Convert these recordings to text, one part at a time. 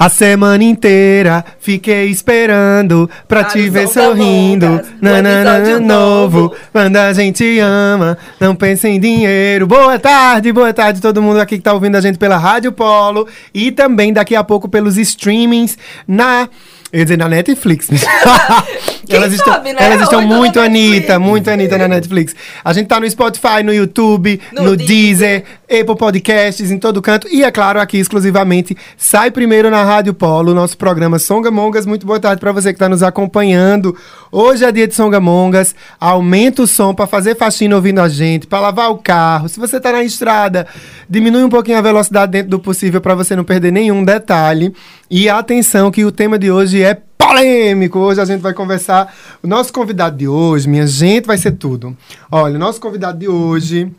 A semana inteira fiquei esperando pra te ver sorrindo. Novo, novo. quando a gente ama, não pensa em dinheiro. Boa tarde, boa tarde todo mundo aqui que tá ouvindo a gente pela Rádio Polo e também daqui a pouco pelos streamings na. Eu ia dizer na Netflix. Elas estão, sabe, né? elas estão então muito. Anitta, muito Anitta na Netflix. A gente tá no Spotify, no YouTube, no, No Deezer, Apple Podcasts, em todo canto. E é claro, aqui exclusivamente, sai primeiro na Rádio Polo, nosso programa Songamongas. Muito boa tarde para você que está nos acompanhando. Hoje é dia de Songamongas. Aumenta o som para fazer faxina ouvindo a gente, para lavar o carro. Se você tá na estrada, diminui um pouquinho a velocidade dentro do possível para você não perder nenhum detalhe. E atenção que o tema de hoje é polêmico. Hoje a gente vai conversar. O nosso convidado de hoje, minha gente, vai ser tudo. Olha, o nosso convidado de hoje.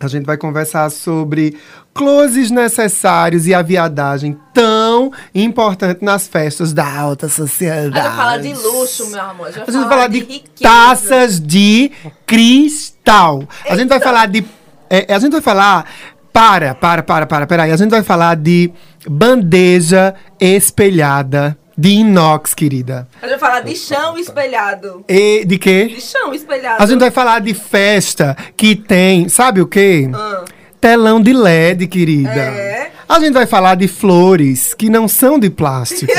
A gente vai conversar sobre closes necessários e a viadagem tão importante nas festas da alta A sociedade. gente vai falar de luxo, meu amor. A gente A vai gente falar de, riqueza. taças de cristal. A gente vai falar de. é, a gente vai falar. Para, para, para, para, peraí. A gente vai falar de bandeja espelhada de inox, querida. A gente vai falar de chão espelhado. E de quê? De chão espelhado. A gente vai falar de festa que tem, sabe o quê? Ah. Telão de LED, querida. É. A gente vai falar de flores que não são de plástico.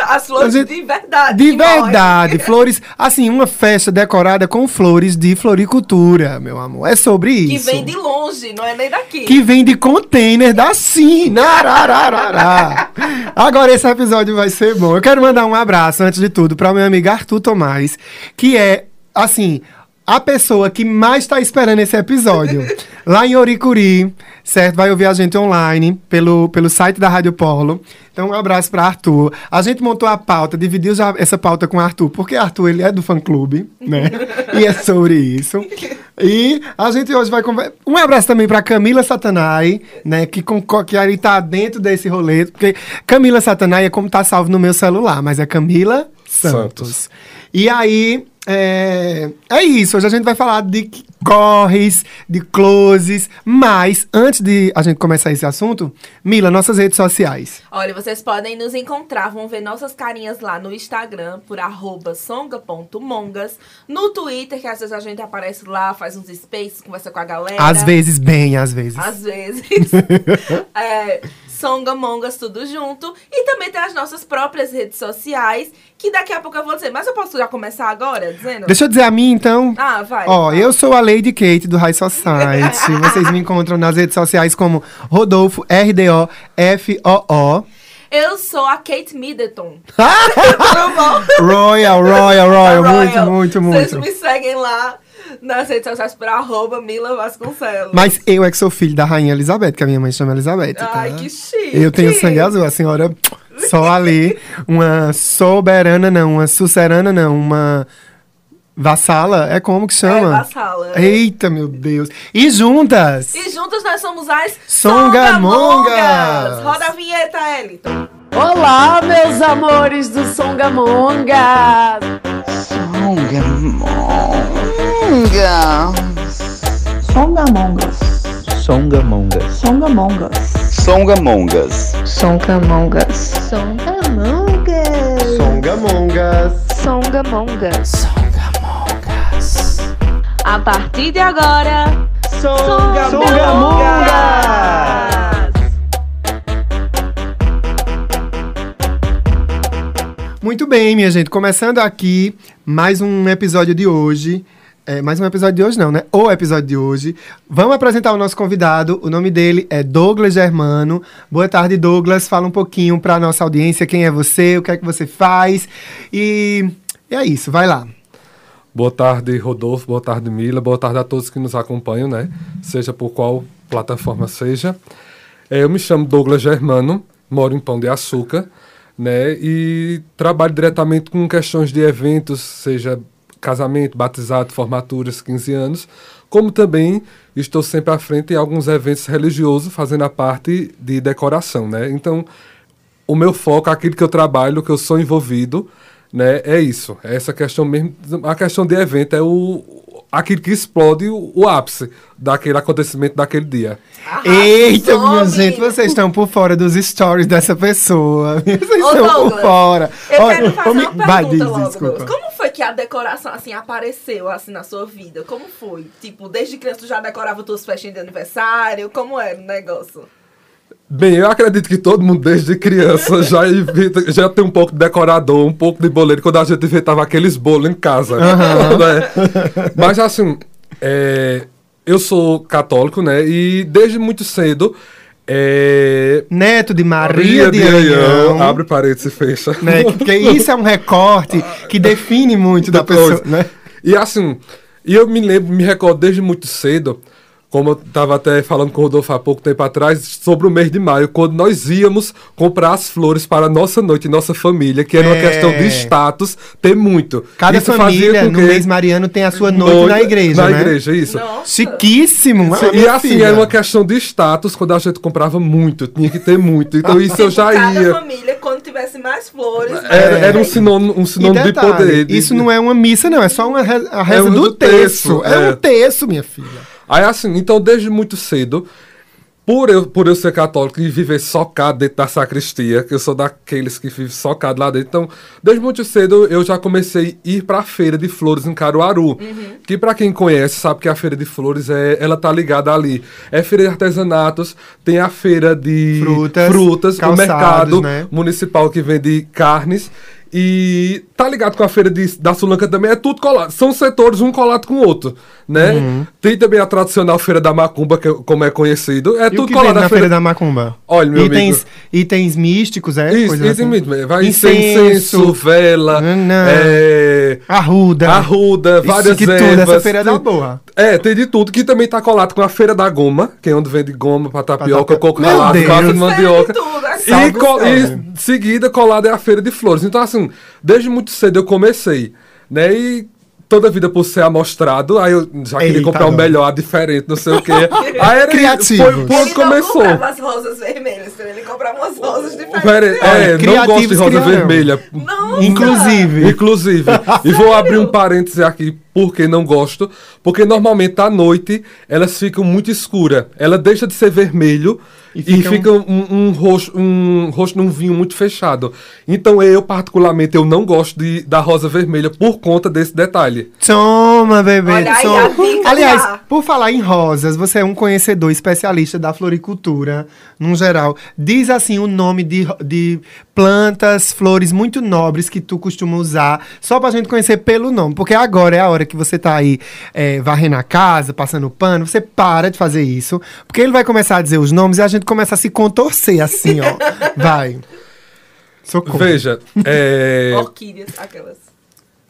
As flores gente- de verdade. de que verdade, flores, assim, uma festa decorada com flores de floricultura, meu amor. É sobre Que isso. vem de longe, não é nem daqui. Que vem de container da China. Agora esse episódio vai ser bom. Eu quero mandar um abraço, antes de tudo, para meu amigo Arthur Tomás, que é, assim, a pessoa que mais está esperando esse episódio. Lá em Oricuri, certo? Vai ouvir a gente online pelo, pelo site da Rádio Polo. Então, um abraço para Arthur. A gente montou a pauta, dividiu já essa pauta com o Arthur, porque Arthur, ele é do fã-clube, né? e é sobre isso. E a gente hoje vai conversar. Um abraço também para Camila Satanai, né? Que, que aí tá dentro desse rolê. Porque Camila Satanai é como tá salvo no meu celular, mas é Camila Santos. Santos. E aí. É, é isso, hoje a gente vai falar de corres, de closes, mas antes de a gente começar esse assunto, Mila, nossas redes sociais. Olha, vocês podem nos encontrar, vão ver nossas carinhas lá no Instagram, por arroba songa.mongas. No Twitter, que às vezes a gente aparece lá, faz uns spaces, conversa com a galera. Às vezes, bem, às vezes. Às vezes. é, Songamongas, tudo junto. E também tem as nossas próprias redes sociais, que daqui a pouco eu vou dizer. Mas eu posso já começar agora, dizendo? Deixa eu dizer a mim, então. Ah, vai. Ó, eu sou a Lady Kate do High Society. Vocês me encontram nas redes sociais como Rodolfo, R-D-O-F-O-O. Eu sou a Kate Middleton. Tudo bom? Royal, Royal, Royal. Royal. Muito, muito, Vocês muito. me seguem lá nas redes sociais por arroba Mila Vasconcelos. Mas eu é que sou filho da Rainha Elizabeth, que a minha mãe chama Elizabeth. tá? Ai, que chique. Eu tenho sangue azul, a senhora só ali, uma soberana não, uma sucerana não, uma vassala, é como que É, chama? vassala. Eita, meu Deus. E juntas! E juntos nós somos as Songamongas. Songamongas. Roda a vinheta, Eliton. Olá, meus amores do Songamonga! Songamongas. Songamongas. Songamongas. Songamongas. Songamongas. Songamongas. Songamongas. A partir de agora, Songamongas. Muito bem, minha gente. Começando aqui mais um episódio de hoje. É, mais um episódio de hoje, não, né? O episódio de hoje. Vamos apresentar o nosso convidado. O nome dele é Douglas Germano. Boa tarde, Douglas. Fala um pouquinho para nossa audiência quem é você, o que é que você faz. E é isso, vai lá. Boa tarde, Rodolfo. Boa tarde, Mila. Boa tarde a todos que nos acompanham, né? Seja por qual plataforma seja. É, eu me chamo Douglas Germano. moro em Pão de Açúcar, né? E trabalho diretamente com questões de eventos, seja casamento, batizado, formaturas, 15 anos, como também estou sempre à frente em alguns eventos religiosos, fazendo a parte de decoração, né? Então, o meu foco, aquilo que eu trabalho, que eu sou envolvido, né, é isso. É essa questão mesmo. A questão de evento é o aquilo que explode o, o ápice daquele acontecimento daquele dia. Eita, minha gente, vocês estão por fora dos stories dessa pessoa. Vocês Ô, estão por Douglas, fora. Eu Olha, quero fazer uma Vai, pergunta diz, logo, desculpa. Douglas. Como foi que a decoração, assim, apareceu, assim, na sua vida? Como foi? Tipo, desde criança tu já decorava tuas festinhas de aniversário? Como era o negócio? Bem, eu acredito que todo mundo desde criança já, já tem um pouco de decorador, um pouco de boleiro, quando a gente inventava aqueles bolos em casa. né? Mas assim, é, eu sou católico, né? E desde muito cedo. É, Neto de Maria de Anhão. Abre parênteses e fecha. né? Porque isso é um recorte que define muito da pessoa, né? E assim, eu me lembro, me recordo desde muito cedo, como eu estava até falando com o Rodolfo há pouco tempo atrás, sobre o mês de maio, quando nós íamos comprar as flores para a nossa noite, nossa família, que era uma É. questão de status, ter muito. Cada Isso família no mês mariano tem a sua noite, na igreja, Na né? igreja, isso. Nossa. Chiquíssimo. Sim, ah, e minha assim, filha. era uma questão de status quando a gente comprava muito, tinha que ter muito. Então isso eu já Cada ia. família, quando tivesse mais flores... Era, É. era um sinônimo, um sinônimo de detalhe, poder. de- isso não é uma missa, não. É só uma re- a reza um do, do terço. terço, É. é. um terço, minha filha. Aí assim, então desde muito cedo, por eu, por eu ser católico e viver socado dentro da sacristia, que eu sou daqueles que vivem socado lá dentro, então desde muito cedo eu já comecei a ir pra feira de flores em Caruaru. Que pra quem conhece sabe que a feira de flores é, ela tá ligada ali. É feira de artesanatos, tem a feira de Frutas, frutas o calçados, mercado né? municipal que vende carnes. E tá ligado com a feira de- da Sulanca também, é tudo colado. São setores um colado com o outro, né? Uhum. Tem também a tradicional feira da Macumba, que, é- como é conhecido. É E o tudo que colado vende na na Feira da Macumba? Olha, meu itens, amigo. itens místicos, é? Isso, isso assim? mesmo. é, Vai Incenso, incenso, vela, é, Arruda. arruda, várias Isso que tudo, ervas. essa feira é da tem- boa. É, tem de tudo, que também tá colado com a Feira da Goma, que é onde vende goma pra tapioca, tapioca. coco ralado, massa de Feira de mandioca. tudo, assim. E, co- o e seguida colada é a Feira de Flores. Então, assim, desde muito cedo eu comecei, né? E toda a vida por ser amostrado, aí eu já queria Eita, comprar um doido. melhor, diferente, não sei o quê. Aí era Criativo. Foi por Ele onde não começou. comprava as rosas vermelhas, ele comprava umas rosas diferentes. Pera- é, não gosto de rosa criarão. vermelha. Nossa! Inclusive. Inclusive, e vou abrir um parêntese aqui, porque não gosto, porque normalmente à noite elas ficam muito escuras. Ela deixa de ser vermelho E e fica fica, um, um rosto, um rosto num vinho muito fechado. Então eu, particularmente, eu não gosto de, da rosa vermelha por conta desse detalhe. Toma, bebê. Olha aí toma. Aliás, por falar em rosas, você é um conhecedor especialista da floricultura, num geral. Diz assim o nome de, de plantas, flores muito nobres que tu costuma usar, só pra gente conhecer pelo nome. Porque agora é a hora que você tá aí é, varrendo a casa, passando pano, você para de fazer isso, porque ele vai começar a dizer os nomes e a gente começa a se contorcer assim, ó. Vai. Socorro. Veja, é, Orquídeas, aquelas.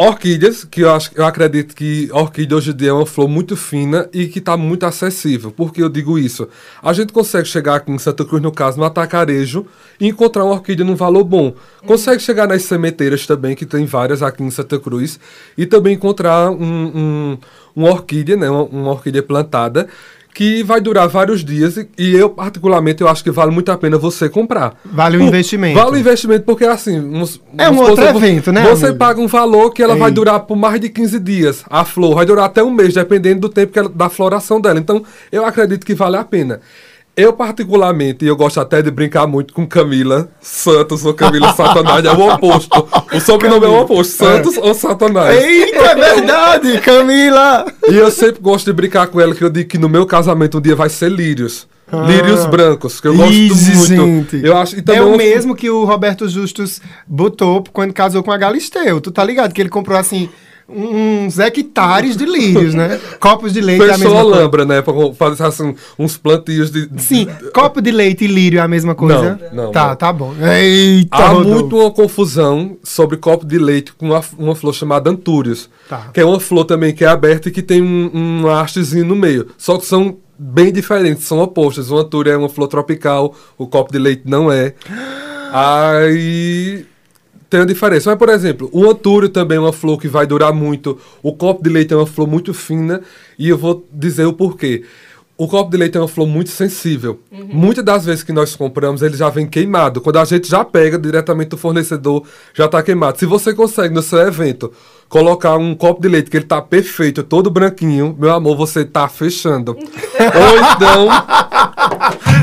Orquídeas, que eu, acho, eu acredito que orquídea hoje em dia é uma flor muito fina e que está muito acessível. Por que eu digo isso? A gente consegue chegar aqui em Santa Cruz, no caso, no atacarejo, e encontrar uma orquídea num valor bom. Consegue chegar nas sementeiras também, que tem várias aqui em Santa Cruz, e também encontrar um, um- uma orquídea, né, uma, uma orquídea plantada, que vai durar vários dias e, e eu, particularmente, eu acho que vale muito a pena você comprar. Vale o Por- investimento. Vale o investimento porque, assim... vamos- É um outro evento, né, Você amigo? paga um valor que ela vai Ei. durar por mais de 15 dias. A flor vai durar até um mês, dependendo do tempo ela- da floração dela. Então, eu acredito que vale a pena. Eu, particularmente, eu gosto até de brincar muito com Camila Santos ou Camila Satanás. É o oposto. O sobrenome é o oposto. Santos ou Satanás. Eita, é verdade, Camila! E eu sempre gosto de brincar com ela, que eu digo que no meu casamento um dia vai ser lírios. Lírios brancos, que eu gosto Easy, muito. gente. Eu acho, e também é o mesmo que o Roberto Justus botou quando casou com a Galisteu. Tu tá ligado? Que ele comprou assim uns hectares de lírios, né? Copos de leite é a Fechou mesma a coisa. lambra, né? Pra fazer assim, uns plantios de. Sim, copo de leite e lírio é a mesma coisa? Não, não, Tá, não. tá bom. Eita, Há Rodolfo. muito uma confusão sobre copo de leite com uma, uma flor chamada Antúrios. Tá. Que é uma flor também que é aberta e que tem um, um hastezinho no meio. Só que são bem diferentes, são opostas. O Antúrio é uma flor tropical, o copo de leite não é. Aí tem a diferença. Mas, por exemplo, o antúrio também é uma flor que vai durar muito. O copo de leite é uma flor muito fina. E eu vou dizer o porquê. O copo de leite é uma flor muito sensível. Muitas das vezes que nós compramos, ele já vem queimado. Quando a gente já pega diretamente do fornecedor, já está queimado. Se você consegue no seu evento colocar um copo de leite que ele tá perfeito, todo branquinho, meu amor, você tá fechando. Ou então,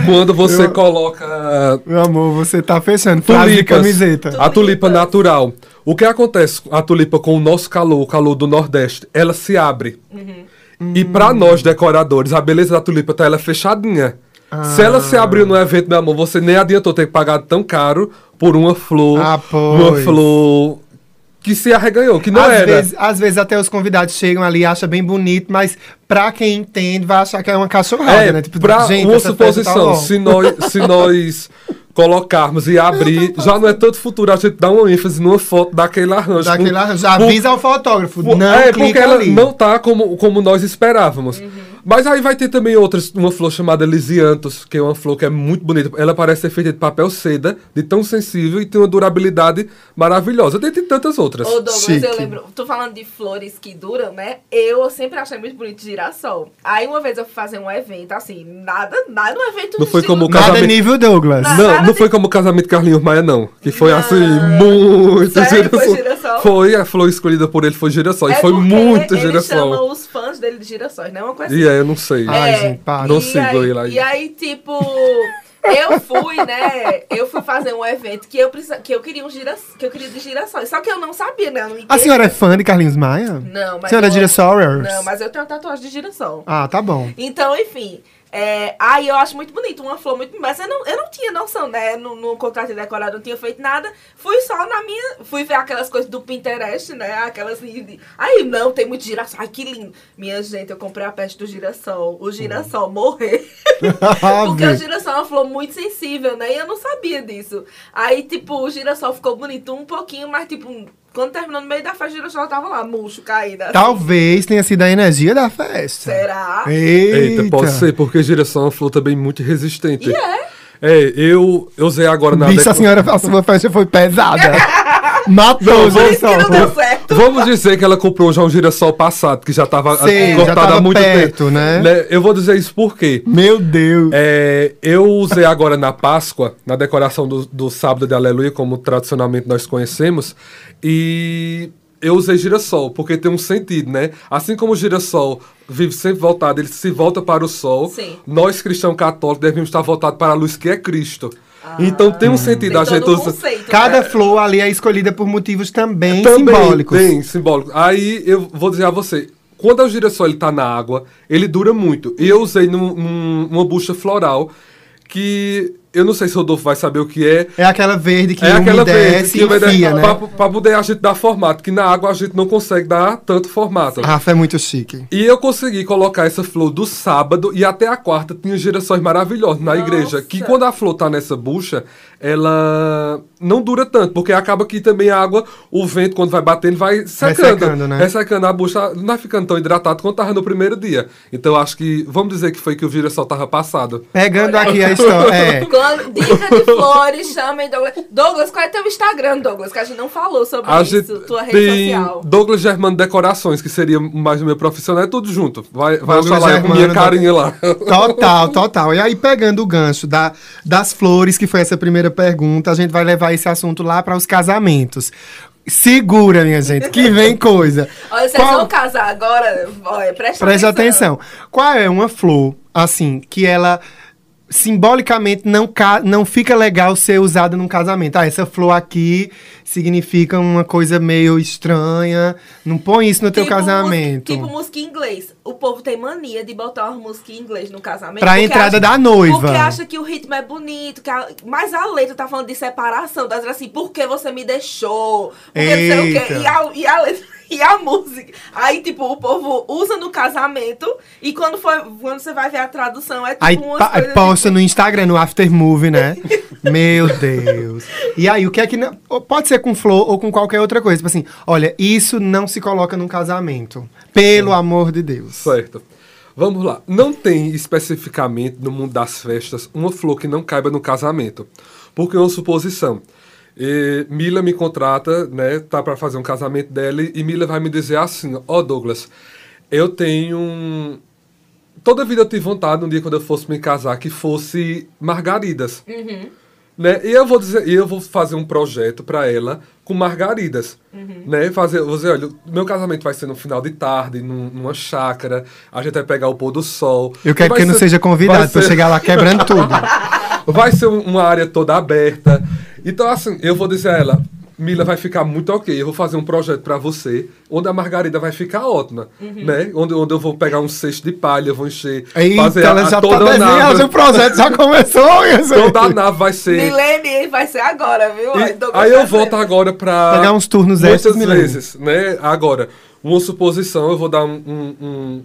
quando você Eu- coloca Meu amor, você tá fechando. Tulipas, camiseta. a tulipa natural. O que acontece com a tulipa com o nosso calor, o calor do Nordeste? Ela se abre. E pra nós, decoradores, a beleza da tulipa tá ela fechadinha. Se ela se abriu no evento, meu amor, você nem adiantou ter pagado tão caro por uma flor. Ah, uma flor que se arreganhou, que não às, era. vezes, às vezes até os convidados chegam ali e acham bem bonito, mas pra quem entende vai achar que é uma cachorrada, É, né? Tipo, pra gente, uma tá suposição, bom. se nós, se nós colocarmos e abrir, já não é tanto futuro, a gente dá uma ênfase numa foto daquele arranjo. Daquele arranjo. Já avisa ao fotógrafo, não é, porque ela ali. não tá como, como nós esperávamos. Mas aí vai ter também outras, uma flor chamada Lisianthus, que é uma flor que é muito bonita. Ela parece ser feita de papel seda, de tão sensível e tem uma durabilidade maravilhosa. Tem, tem tantas outras. Ô, Douglas, Chique. eu lembro, tô falando de flores que duram, né? Eu sempre achei muito bonito girassol. Aí uma vez eu fui fazer um evento, assim, nada, nada, um evento Não foi estilo- como o Nada casamento- nível Douglas. Não. Não, nada não de- foi como o casamento de Carlinhos Maia, não. Que foi Não. assim, muito Sério? Foi girassol? Foi, a flor escolhida por ele foi girassol. É e foi muito ele girassol. chama os fãs dele de girassóis, não é uma coisa E é, eu não sei. Ai, gente, para. Não e sigo aí, ele aí. E aí, tipo, eu fui, né? Eu fui fazer um evento que eu, precisa, que eu queria um gira, que eu queria de girassóis. Só que eu não sabia, né? Ninguém- A senhora é fã de Carlinhos Maia? Não, mas. Senhora eu- Girassol? Não, mas eu tenho uma tatuagem de girassol. Ah, tá bom. Então, enfim. É, aí eu acho muito bonito, uma flor muito. Mas eu não, eu não tinha noção, né? No, no contrato de decorado, não tinha feito nada. Fui só na minha. Fui ver aquelas coisas do Pinterest, né? Aquelas. Aí, não, tem muito girassol. Ai, que lindo. Minha gente, eu comprei a peste do girassol. O girassol morrer. Porque o girassol é uma flor muito sensível, né? E eu não sabia disso. Aí, tipo, o girassol ficou bonito um pouquinho, mas, tipo, quando terminou no meio da festa, o girassol tava lá, murcho, caído. assim. Talvez tenha sido a energia da festa. Será? Eita, Eita, pode ser, porque girassol é uma flor também muito resistente. E é. É, eu, eu usei agora na Bicho, a senhora, a sua festa foi pesada. Por isso que não deu certo. Vamos dizer que ela comprou já um girassol passado, que já estava cortado tava há muito perto, tempo. né? Eu vou dizer isso por quê? Meu Deus. É, eu usei agora na Páscoa, na decoração do, do sábado de Aleluia, como tradicionalmente nós conhecemos, e eu usei girassol, porque tem um sentido, né? Assim como o girassol vive sempre voltado, ele se volta para o sol, Sim. nós cristãos católicos devemos estar voltados para a luz que é Cristo. Então tem um sentido Tem a gente todo usa- conceito, Cada né? flor ali é escolhida por motivos também, Também simbólicos. Tem, simbólico. Aí eu vou dizer a você, quando o girassol ele tá na água, ele dura muito. E eu usei num, num- uma bucha floral que eu não sei se o Rodolfo vai saber o que é. É aquela verde que é aquela verde que e umedece enfia, né? pra, pra poder a gente dar formato, que na água a gente não consegue dar tanto formato. Rafa é muito chique. E eu consegui colocar essa flor do sábado e até a quarta tinha girassóis maravilhosos na Nossa. igreja. Que quando a flor tá nessa bucha, ela não dura tanto, porque acaba que também a água, o vento, quando vai batendo, vai secando. Ressecando, né? Ressecando a bucha, não vai ficando tão hidratado quanto tava no primeiro dia. Então eu acho que, vamos dizer que foi que o girassol tava passado. Pegando aqui a história. É. Dica de flores, chamem Douglas. Douglas, qual é teu Instagram, Douglas? Que a gente não falou sobre A isso, gente tua rede tem social. Douglas Germano Decorações, que seria mais o meu profissional, é tudo junto. Vai, vai Douglas achar lá eu com minha carinha lá. Total, total. E aí, pegando o gancho da, das flores, que foi essa primeira pergunta, a gente vai levar esse assunto lá para os casamentos. Segura, minha gente, que vem coisa. Olha, vocês Qual- vão casar agora? Olha, presta Preste atenção. Qual é uma flor, assim, que ela simbolicamente não, não fica legal ser usada num casamento? Ah, essa flor aqui significa uma coisa meio estranha. Não põe isso no teu Tipo casamento. mus- Tipo música em inglês. O povo tem mania de botar uma música em inglês no casamento. Pra entrada acha- da noiva. Porque acha que o ritmo é bonito. Que a- mas a letra tá falando de separação. Tá dizendo assim, por que você me deixou? Porque não sei o quê. E a, e a letra. E a música. Aí, tipo, o povo usa no casamento. E quando, for, quando você vai ver a tradução, é tipo Aí, umas pa- aí posta no Instagram, no Aftermovie, né? Meu Deus. E aí, o que é que. Não, pode ser com flor ou com qualquer outra coisa. Tipo assim, olha, isso não se coloca num casamento. Pelo amor de Deus. Certo. Vamos lá. Não tem especificamente no mundo das festas uma flor que não caiba no casamento. Porque é uma suposição. E Mila me contrata, né, tá para fazer um casamento dela e Mila vai me dizer assim, ó Douglas, eu tenho um... Toda vida eu tive vontade, um dia quando eu fosse me casar, que fosse margaridas. Né? E eu vou dizer, eu vou fazer um projeto para ela com margaridas, né? Fazer, vou dizer, olha, meu casamento vai ser no final de tarde, num- numa chácara, a gente vai pegar o pôr do sol. Eu quero que eu não ser- seja vai convidado pra eu ser- chegar lá quebrando tudo. vai ser um- uma área toda aberta. Então, assim, eu vou dizer a ela, Mila vai ficar muito ok. Eu vou fazer um projeto pra você, onde a margarida vai ficar ótima, né? Onde, onde eu vou pegar um cesto de palha, eu vou encher, Eita, fazer ela a já tá toda a desenhando, nave. o projeto já começou. Toda a nave vai ser... Milene vai ser agora, viu? E aí eu volto agora pra. Pegar uns turnos Muitas extras, Milene. vezes, né? Agora, uma suposição, eu vou dar um- um- um-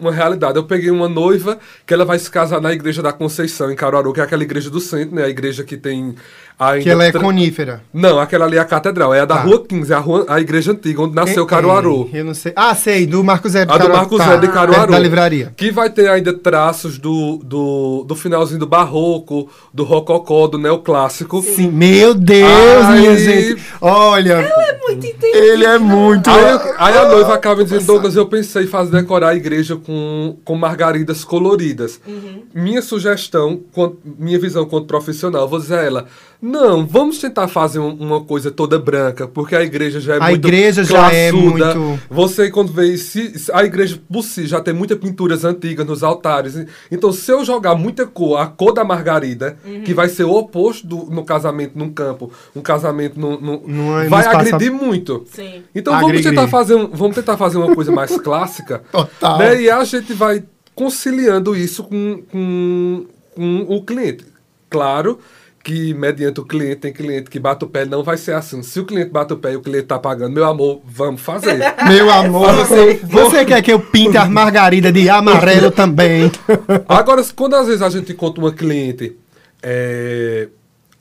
uma realidade. Eu peguei uma noiva que ela vai se casar na igreja da Conceição, em Caruaru, que é aquela igreja do centro, né? A igreja que tem. Ainda Que ela é tra- conífera. Não, aquela ali é a catedral, é a da Tá. Rua 15, é a, rua, a igreja antiga, onde nasceu Caruaru. Ei, Eu não sei. Ah, sei, do Marco Zé de A do Caruaru. Marco Tá, Zé de Caruaru. Da livraria. Que vai ter ainda traços do, do, do finalzinho do barroco, do rococó, do neoclássico. Sim, meu Deus, Aí- minha gente. Olha, É muito entendido. ele é muito. Aí, eu- aí a noiva acaba dizendo, Douglas, eu pensei em fazer decorar a igreja com, com margaridas coloridas. Minha sugestão, minha visão quanto profissional, vou dizer a ela, não, vamos tentar fazer um- uma coisa toda branca, porque a igreja já é A muito igreja já é classuda. muito- Você, quando vê, se, se a igreja por si já tem muitas pinturas antigas nos altares, então se eu jogar muita cor, a cor da margarida, que vai ser o oposto do, no casamento num campo, um casamento no, vai no espaço- agredir muito. Sim. Então vamos tentar, fazer um, vamos tentar fazer uma coisa mais clássica. Total. Né? E a gente vai conciliando isso com, com, com o cliente. Claro que mediante o cliente, tem cliente que bate o pé, não vai ser assim. Se o cliente bate o pé e o cliente tá pagando, meu amor, vamos fazer. Meu amor, você, você quer que eu pinte as margaridas de amarelo também? Agora, quando às vezes a gente encontra uma cliente é,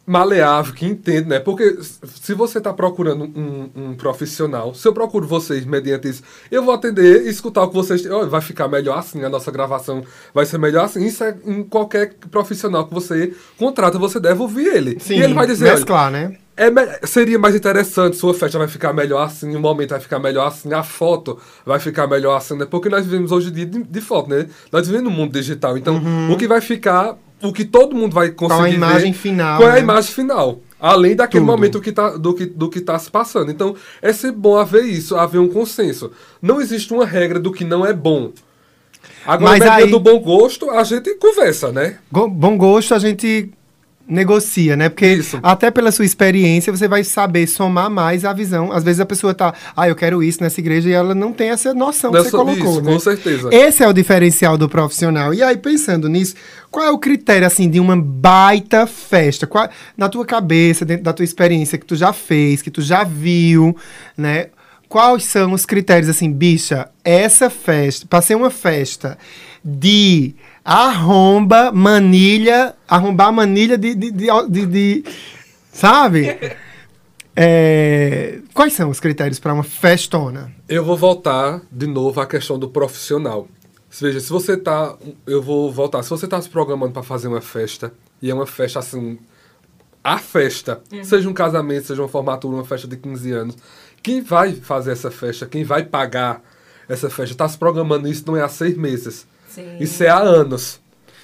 maleável, que entende, né? Porque se você está procurando um, um profissional, se eu procuro vocês mediante isso, eu vou atender e escutar o que vocês têm. Olha, vai ficar melhor assim, a nossa gravação vai ser melhor assim. Isso é em qualquer profissional que você contrata, você deve ouvir ele. Sim, e ele vai dizer, mesclar, né? é seria mais interessante, sua festa vai ficar melhor assim, o momento vai ficar melhor assim, a foto vai ficar melhor assim, né? Porque nós vivemos hoje em dia de, de foto, né? Nós vivemos no mundo digital. Então, o que vai ficar, o que todo mundo vai conseguir Uhum. a imagem ver, final, Qual é a né? imagem final. Além daquele Tudo. momento que tá, do, que, do que tá se passando. Então, é sempre bom haver isso, haver um consenso. Não existe uma regra do que não é bom. Agora, Mas aí- do bom gosto, a gente conversa, né? Bom gosto a gente negocia, né? Porque Isso. até pela sua experiência você vai saber somar mais a visão. Às vezes a pessoa tá, ah, eu quero isso nessa igreja e ela não tem essa noção que você colocou, isso, né? com certeza. Esse é o diferencial do profissional. E aí pensando nisso, qual é o critério assim de uma baita festa? Qual, na tua cabeça, dentro da tua experiência que tu já fez, que tu já viu, né? Quais são os critérios assim, bicha? Essa festa, para ser uma festa de arromba manilha, arrombar manilha de, de, de, de- de- sabe? É, quais são os critérios para uma festona? Eu vou voltar de novo à questão do profissional. Veja, se você tá. Eu vou voltar. Se você tá se programando para fazer uma festa, e é uma festa assim. A festa, seja um casamento, seja uma formatura, uma festa de 15 anos, quem vai fazer essa festa, quem vai pagar essa festa, tá se programando isso não é há seis meses. Sim. Isso é há anos.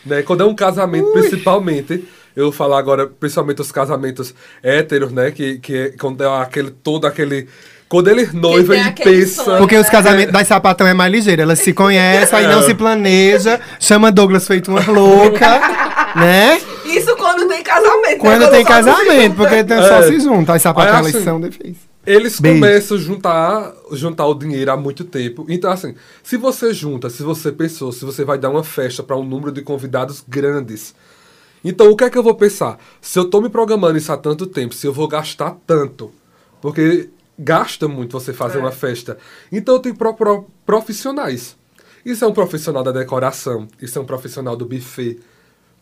Né? Quando é um casamento, principalmente, eu vou falar agora, principalmente os casamentos héteros, né? Que, que é quando é aquele, todo aquele. Quando ele noiva tem e aquele pensa. sonho. Porque os né? casamentos das sapatão é mais ligeiro. Elas se conhecem, aí não se planeja, chama Douglas feito uma louca, né? Isso quando tem casamento. né? Quando tem só se casamento, porque tem só É. se junta. As sapatão elas assim, são difíceis. Eles Beijo. começam a juntar, juntar o dinheiro há muito tempo. Então, assim, se você junta, se você pensou, se você vai dar uma festa para um número de convidados grandes. Então, o que é que eu vou pensar? Se eu tô me programando isso há tanto tempo, se eu vou gastar tanto. Porque gasta muito você fazer uma festa. Então, eu tenho que procurar profissionais. Isso é um profissional da decoração, isso é um profissional do buffet.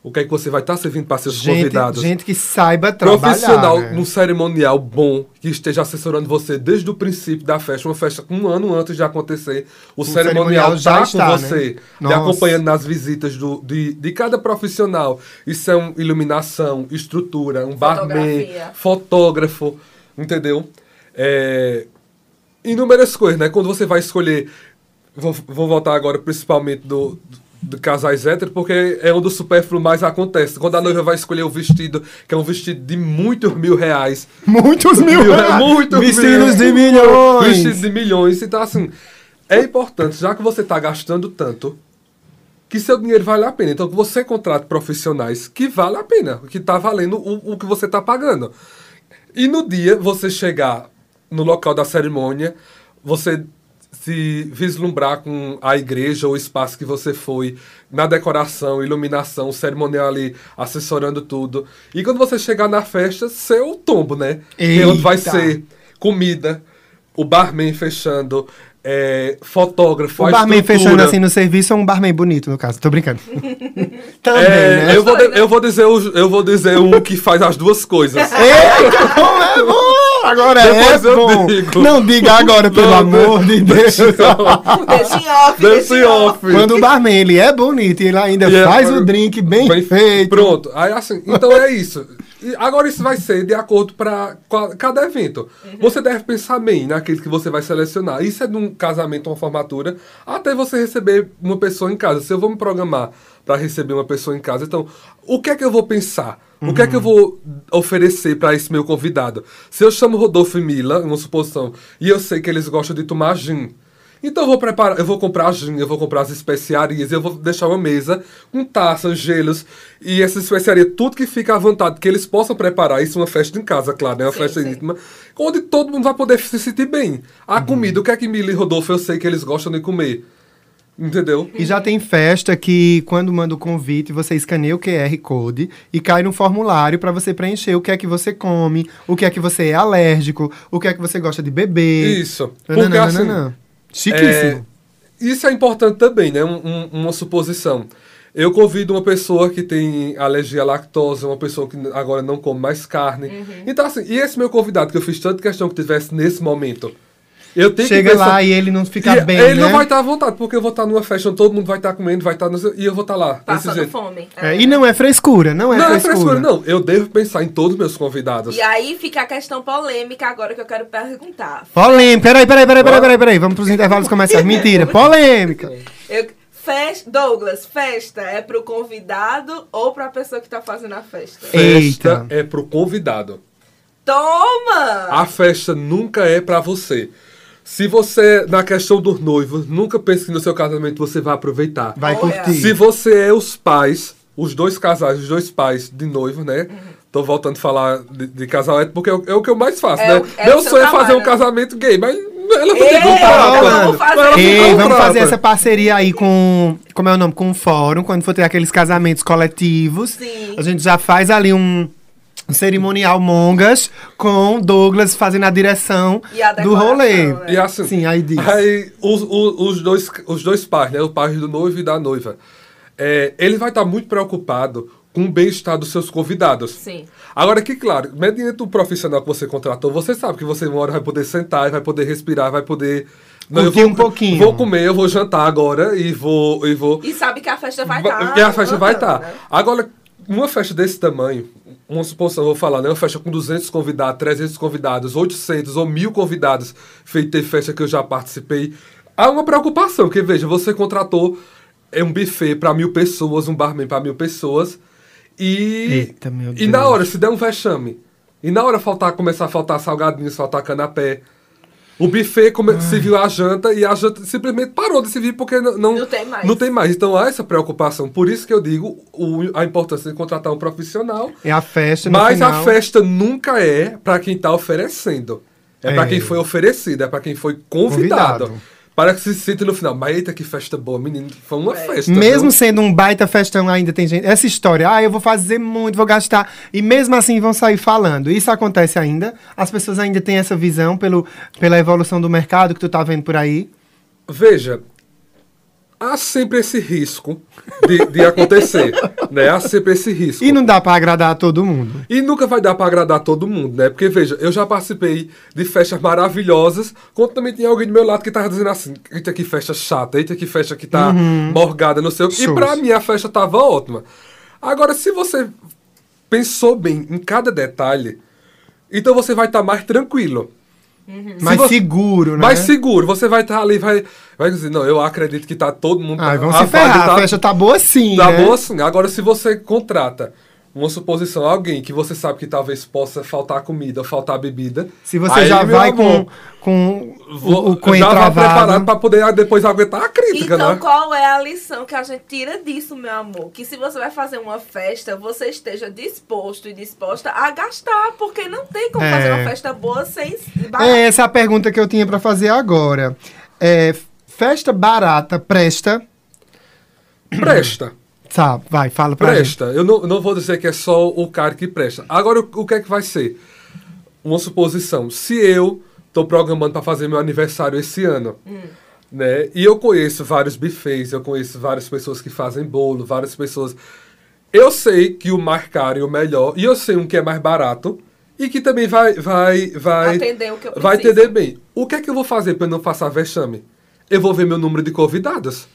O que é que você vai estar servindo para seus Gente, convidados? gente que saiba trabalhar. profissional né? num cerimonial bom, que esteja assessorando você desde o princípio da festa, uma festa um ano antes de acontecer, o, cerimonial, cerimonial já tá está, com você, né? lhe acompanhando nas visitas do, de, de cada profissional. Isso é um iluminação, estrutura, um barman, fotógrafo, entendeu? É, inúmeras coisas, né? Quando você vai escolher, vou, vou voltar agora principalmente do, do casais héteros, porque é onde o supérfluo mais acontece. Quando a noiva vai escolher o vestido, que é um vestido de muitos mil reais. Muitos mil, Mil, reais. muitos Vestidos mil. de milhões. Vestidos de milhões. Então, assim, é importante, já que você está gastando tanto, que seu dinheiro vale a pena. Então, que você contrate profissionais que vale a pena, que está valendo o, o que você está pagando. E no dia, você chegar no local da cerimônia, você se vislumbrar com a igreja ou o espaço que você foi, na decoração, iluminação, cerimonial ali assessorando tudo. E quando você chegar na festa, ser o tombo, né? Que é onde vai Eita. ser comida, o barman fechando, é, fotógrafo, O a barman estrutura. fechando assim no serviço é um barman bonito, no caso. Tô brincando. Também, É, né? eu, vou, de- eu, vou dizer o, eu vou dizer o que faz as duas coisas. Eita, como é bom! Agora Depois é eu bom. digo. Não diga agora, pelo Não, amor de Deus. Deixa em off, deixa em off. off. Quando o barman ele é bonito e ele ainda E é faz pra- o drink bem, Bem feito. Pronto. Aí assim, então é isso. E agora isso vai ser de acordo para cada evento. Você deve pensar bem naquele que você vai selecionar. Isso é de um casamento, uma formatura, até você receber uma pessoa em casa. Se eu vou me programar para receber uma pessoa em casa, então, o que é que eu vou pensar? O que é que eu vou oferecer para esse meu convidado? Se eu chamo Rodolfo e Mila, uma suposição, e eu sei que eles gostam de tomar gin, então eu vou preparar, eu vou comprar gin, eu vou comprar as especiarias, eu vou deixar uma mesa com taças, gelos e essa especiaria, tudo que fica à vontade, que eles possam preparar. Isso é uma festa em casa, claro, né? Uma Sim, festa sim. íntima, onde todo mundo vai poder se sentir bem. A comida, o que é que Mila e Rodolfo eu sei que eles gostam de comer. Entendeu? E já tem festa que, quando manda o convite, você escaneia o QR Code e cai no formulário para você preencher o que é que você come, o que é que você é alérgico, o que é que você gosta de beber. Isso. Porque Nananana. assim, Chiquíssimo. É, isso é importante também, né? Um- um- uma suposição. Eu convido uma pessoa que tem alergia à lactose, uma pessoa que agora não come mais carne. Uhum. Então, assim, e esse meu convidado, que eu fiz tanta questão que tivesse nesse momento? Eu tenho Chega que pensar- lá e ele não fica E bem, Ele né? não vai estar à vontade, porque eu vou estar numa festa onde todo mundo vai estar comendo, vai estar no seu- e eu vou estar lá. desse Passando fome. É, e não é frescura, não é não, é frescura. frescura, não. Eu devo pensar em todos os meus convidados. E aí fica a questão polêmica agora que eu quero perguntar. Polêmica. Peraí, peraí, peraí, peraí, peraí, peraí. Vamos pros intervalos comerciais. Mentira. Polêmica. Eu, Douglas, festa é pro convidado ou pra pessoa que tá fazendo a festa? Festa Eita. é pro convidado. Toma! A festa nunca é pra você. Se você, na questão dos noivos, nunca pense que no seu casamento você vai aproveitar. Vai curtir. Se você é os pais, os dois casais, os dois pais de noivo, né? Tô voltando a falar de, de casal hétero porque é o, é o que eu mais faço, É né? é Meu sonho é fazer um casamento gay, mas ela não tem contrato. Ei, vamos fazer essa parceria aí com. Como é o nome? Com o fórum, quando for ter aqueles casamentos coletivos. Sim. A gente já faz ali um. Um cerimonial Mongas com Douglas fazendo a direção E a do rolê. né? E assim, Sim, aí diz. aí os, os, os dois, os dois pais, né? O pai do noivo e da noiva. É, ele vai estar muito preocupado com o bem-estar dos seus convidados. Sim. Agora que, claro, mediante o profissional que você contratou, você sabe que você uma hora vai poder sentar, vai poder respirar, vai poder. eu Curtir vou, um pouquinho. Vou comer, eu vou jantar agora e vou. E vou E sabe que a festa vai estar. Porque a festa vai estar. Agora, uma festa desse tamanho, uma suposição, eu vou falar, né? Uma festa com 200 convidados, 300 convidados, 800 ou 1000 convidados, feito ter festa que eu já participei. Há uma preocupação, porque veja, você contratou é um buffet para mil pessoas, um barman para mil pessoas, e. Eita, meu E na hora, se der um vexame, e na hora faltar, começar a faltar salgadinhos, faltar canapé. O buffet come, serviu a janta e a janta simplesmente parou de servir porque não, não, Não tem mais. não tem mais. Então há essa preocupação. Por isso que eu digo o- a importância de contratar um profissional. É a festa no Mas final. a festa nunca é para quem está oferecendo. É, É. para quem foi oferecido, é para quem foi convidado. Convidado. Para que se sinta no final. Mas eita, que festa boa, menino. Foi uma É. festa. Mesmo viu? sendo um baita festão, ainda tem gente. Essa história, ah, eu vou fazer muito, vou gastar. E mesmo assim vão sair falando. Isso acontece ainda. As pessoas ainda têm essa visão pelo, pela evolução do mercado que tu tá vendo por aí. Veja, há sempre esse risco de, de acontecer, né? Há sempre esse risco. E não dá pra agradar a todo mundo. E nunca vai dar pra agradar todo mundo, né? Porque, veja, eu já participei de festas maravilhosas, quando também tinha alguém do meu lado que tava dizendo assim, eita que festa chata, eita que festa que tá morgada, não sei o que. E pra mim a festa tava ótima. Agora, se você pensou bem em cada detalhe, então você vai estar mais tranquilo. Se Mais você- seguro, né? Mais seguro. Você vai estar ali, vai, vai dizer, não, eu acredito que tá todo mundo... Ai, vamos a se ferrar. vibe A festa tá boa sim, Tá né? boa assim. Agora, se você contrata uma suposição, alguém que você sabe que talvez possa faltar comida ou faltar bebida. Se você aí, já vai amor, com, com vou- o, o coelho já vai preparado pra poder ah, depois aguentar a crítica, Então, né? qual é a lição que a gente tira disso, meu amor? Que se você vai fazer uma festa, você esteja disposto e disposta a gastar, porque não tem como É. fazer uma festa boa sem É essa é a pergunta que eu tinha pra fazer agora. É, festa barata presta? Presta. Tá, vai, fala pra gente. Presta. Eu não, não vou dizer que é só o cara que presta. Agora, o, o que é que vai ser? Uma suposição. Se eu tô programando para fazer meu aniversário esse ano, né? E eu conheço vários buffets, eu conheço várias pessoas que fazem bolo, várias pessoas. Eu sei que o mais caro e o melhor, e eu sei um que é mais barato e que também vai vai vai Atender o que eu vai preciso. atender bem. O que é que eu vou fazer para eu não passar vexame? Eu vou ver meu número de convidados.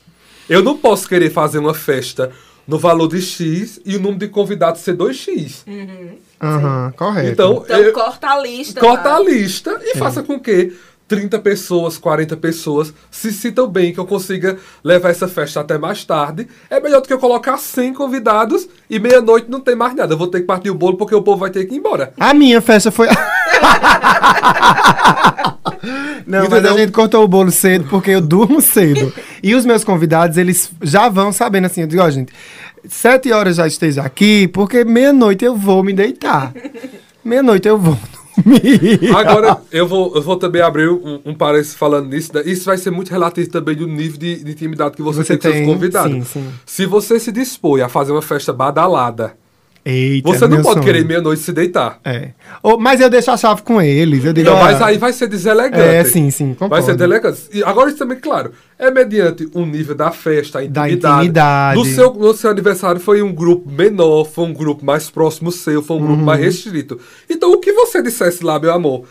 Eu não posso querer fazer uma festa no valor de X e o número de convidados ser 2X. Aham, correto. Então, Então, eu- corta a lista. corta tá? a lista e faça com que 30 pessoas, 40 pessoas se sintam bem, que eu consiga levar essa festa até mais tarde. É melhor do que eu colocar 100 convidados e meia-noite não tem mais nada. Eu vou ter que partir o bolo porque o povo vai ter que ir embora. A minha festa foi. Não, mas Entendeu? a gente cortou o bolo cedo porque eu durmo cedo. E os meus convidados, eles já vão sabendo assim. Eu digo, ó, gente, sete horas já esteja aqui, porque meia-noite eu vou me deitar. Meia-noite eu vou. Agora, eu vou, eu vou também abrir um, um parênteses falando nisso. né? Isso vai ser muito relativo também do nível de, de intimidade que você, Você tem com seus convidados. sim, sim. Se você se dispõe a fazer uma festa badalada, Eita, você é não pode sonho. querer meia-noite se deitar. É. Ô, mas eu deixo a chave com eles. Eu digo, Não, mas aí vai ser deselegante. É, sim, sim, concordo. Vai ser deselegante. E agora, isso também, claro, é mediante o nível da festa, a Da intimidade. intimidade. No seu, no seu aniversário foi um grupo menor, foi um grupo mais próximo seu, foi um grupo Uhum. mais restrito. Então, o que você dissesse lá, meu amor?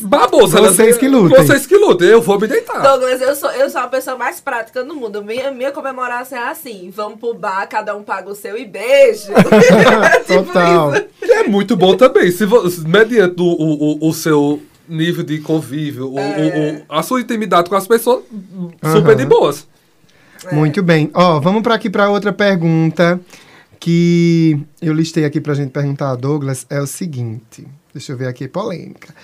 Babosa? Vocês que lutem. Vocês que lutem, eu vou me deitar. Douglas, eu sou, eu sou a pessoa mais prática do mundo. Minha, minha comemoração é assim: vamos pro bar, cada um paga o seu e beijo. Tipo Total. isso. Que é muito bom também. Se vo- mediante o, o, o- o seu nível de convívio, o- o- o- a sua intimidade com as pessoas, super de boas. Muito bem. Ó, vamos para aqui para outra pergunta que eu listei aqui pra gente perguntar a Douglas. É o seguinte. Deixa eu ver aqui, polêmica.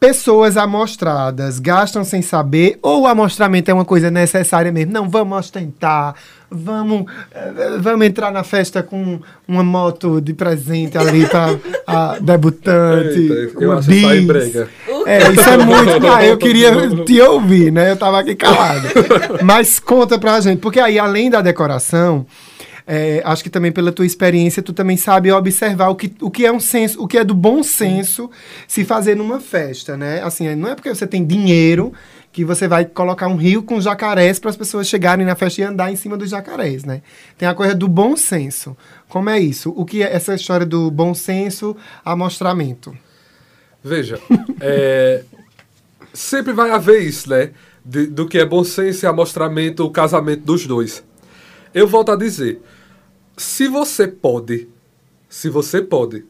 Pessoas amostradas gastam sem saber ou o amostramento é uma coisa necessária mesmo? Não, vamos ostentar, vamos, eh, vamos entrar na festa com uma moto de presente ali para a debutante, Eita, eu uma acho brega. É, isso é muito. Ah, eu queria te ouvir, né? Eu tava aqui calado. Mas conta pra gente, porque aí, além da decoração, é, acho que também pela tua experiência, tu também sabe observar o que, o que é um senso, o que é do bom senso se fazer numa festa, né? Assim, não é porque você tem dinheiro que você vai colocar um rio com jacarés para as pessoas chegarem na festa e andar em cima dos jacarés, né? Tem a coisa do bom senso. Como é isso? O que é essa história do bom senso, amostramento? Veja, é, sempre vai haver isso, né? De- do que é bom senso e amostramento, o casamento dos dois. Eu volto a dizer, se você pode, se você pode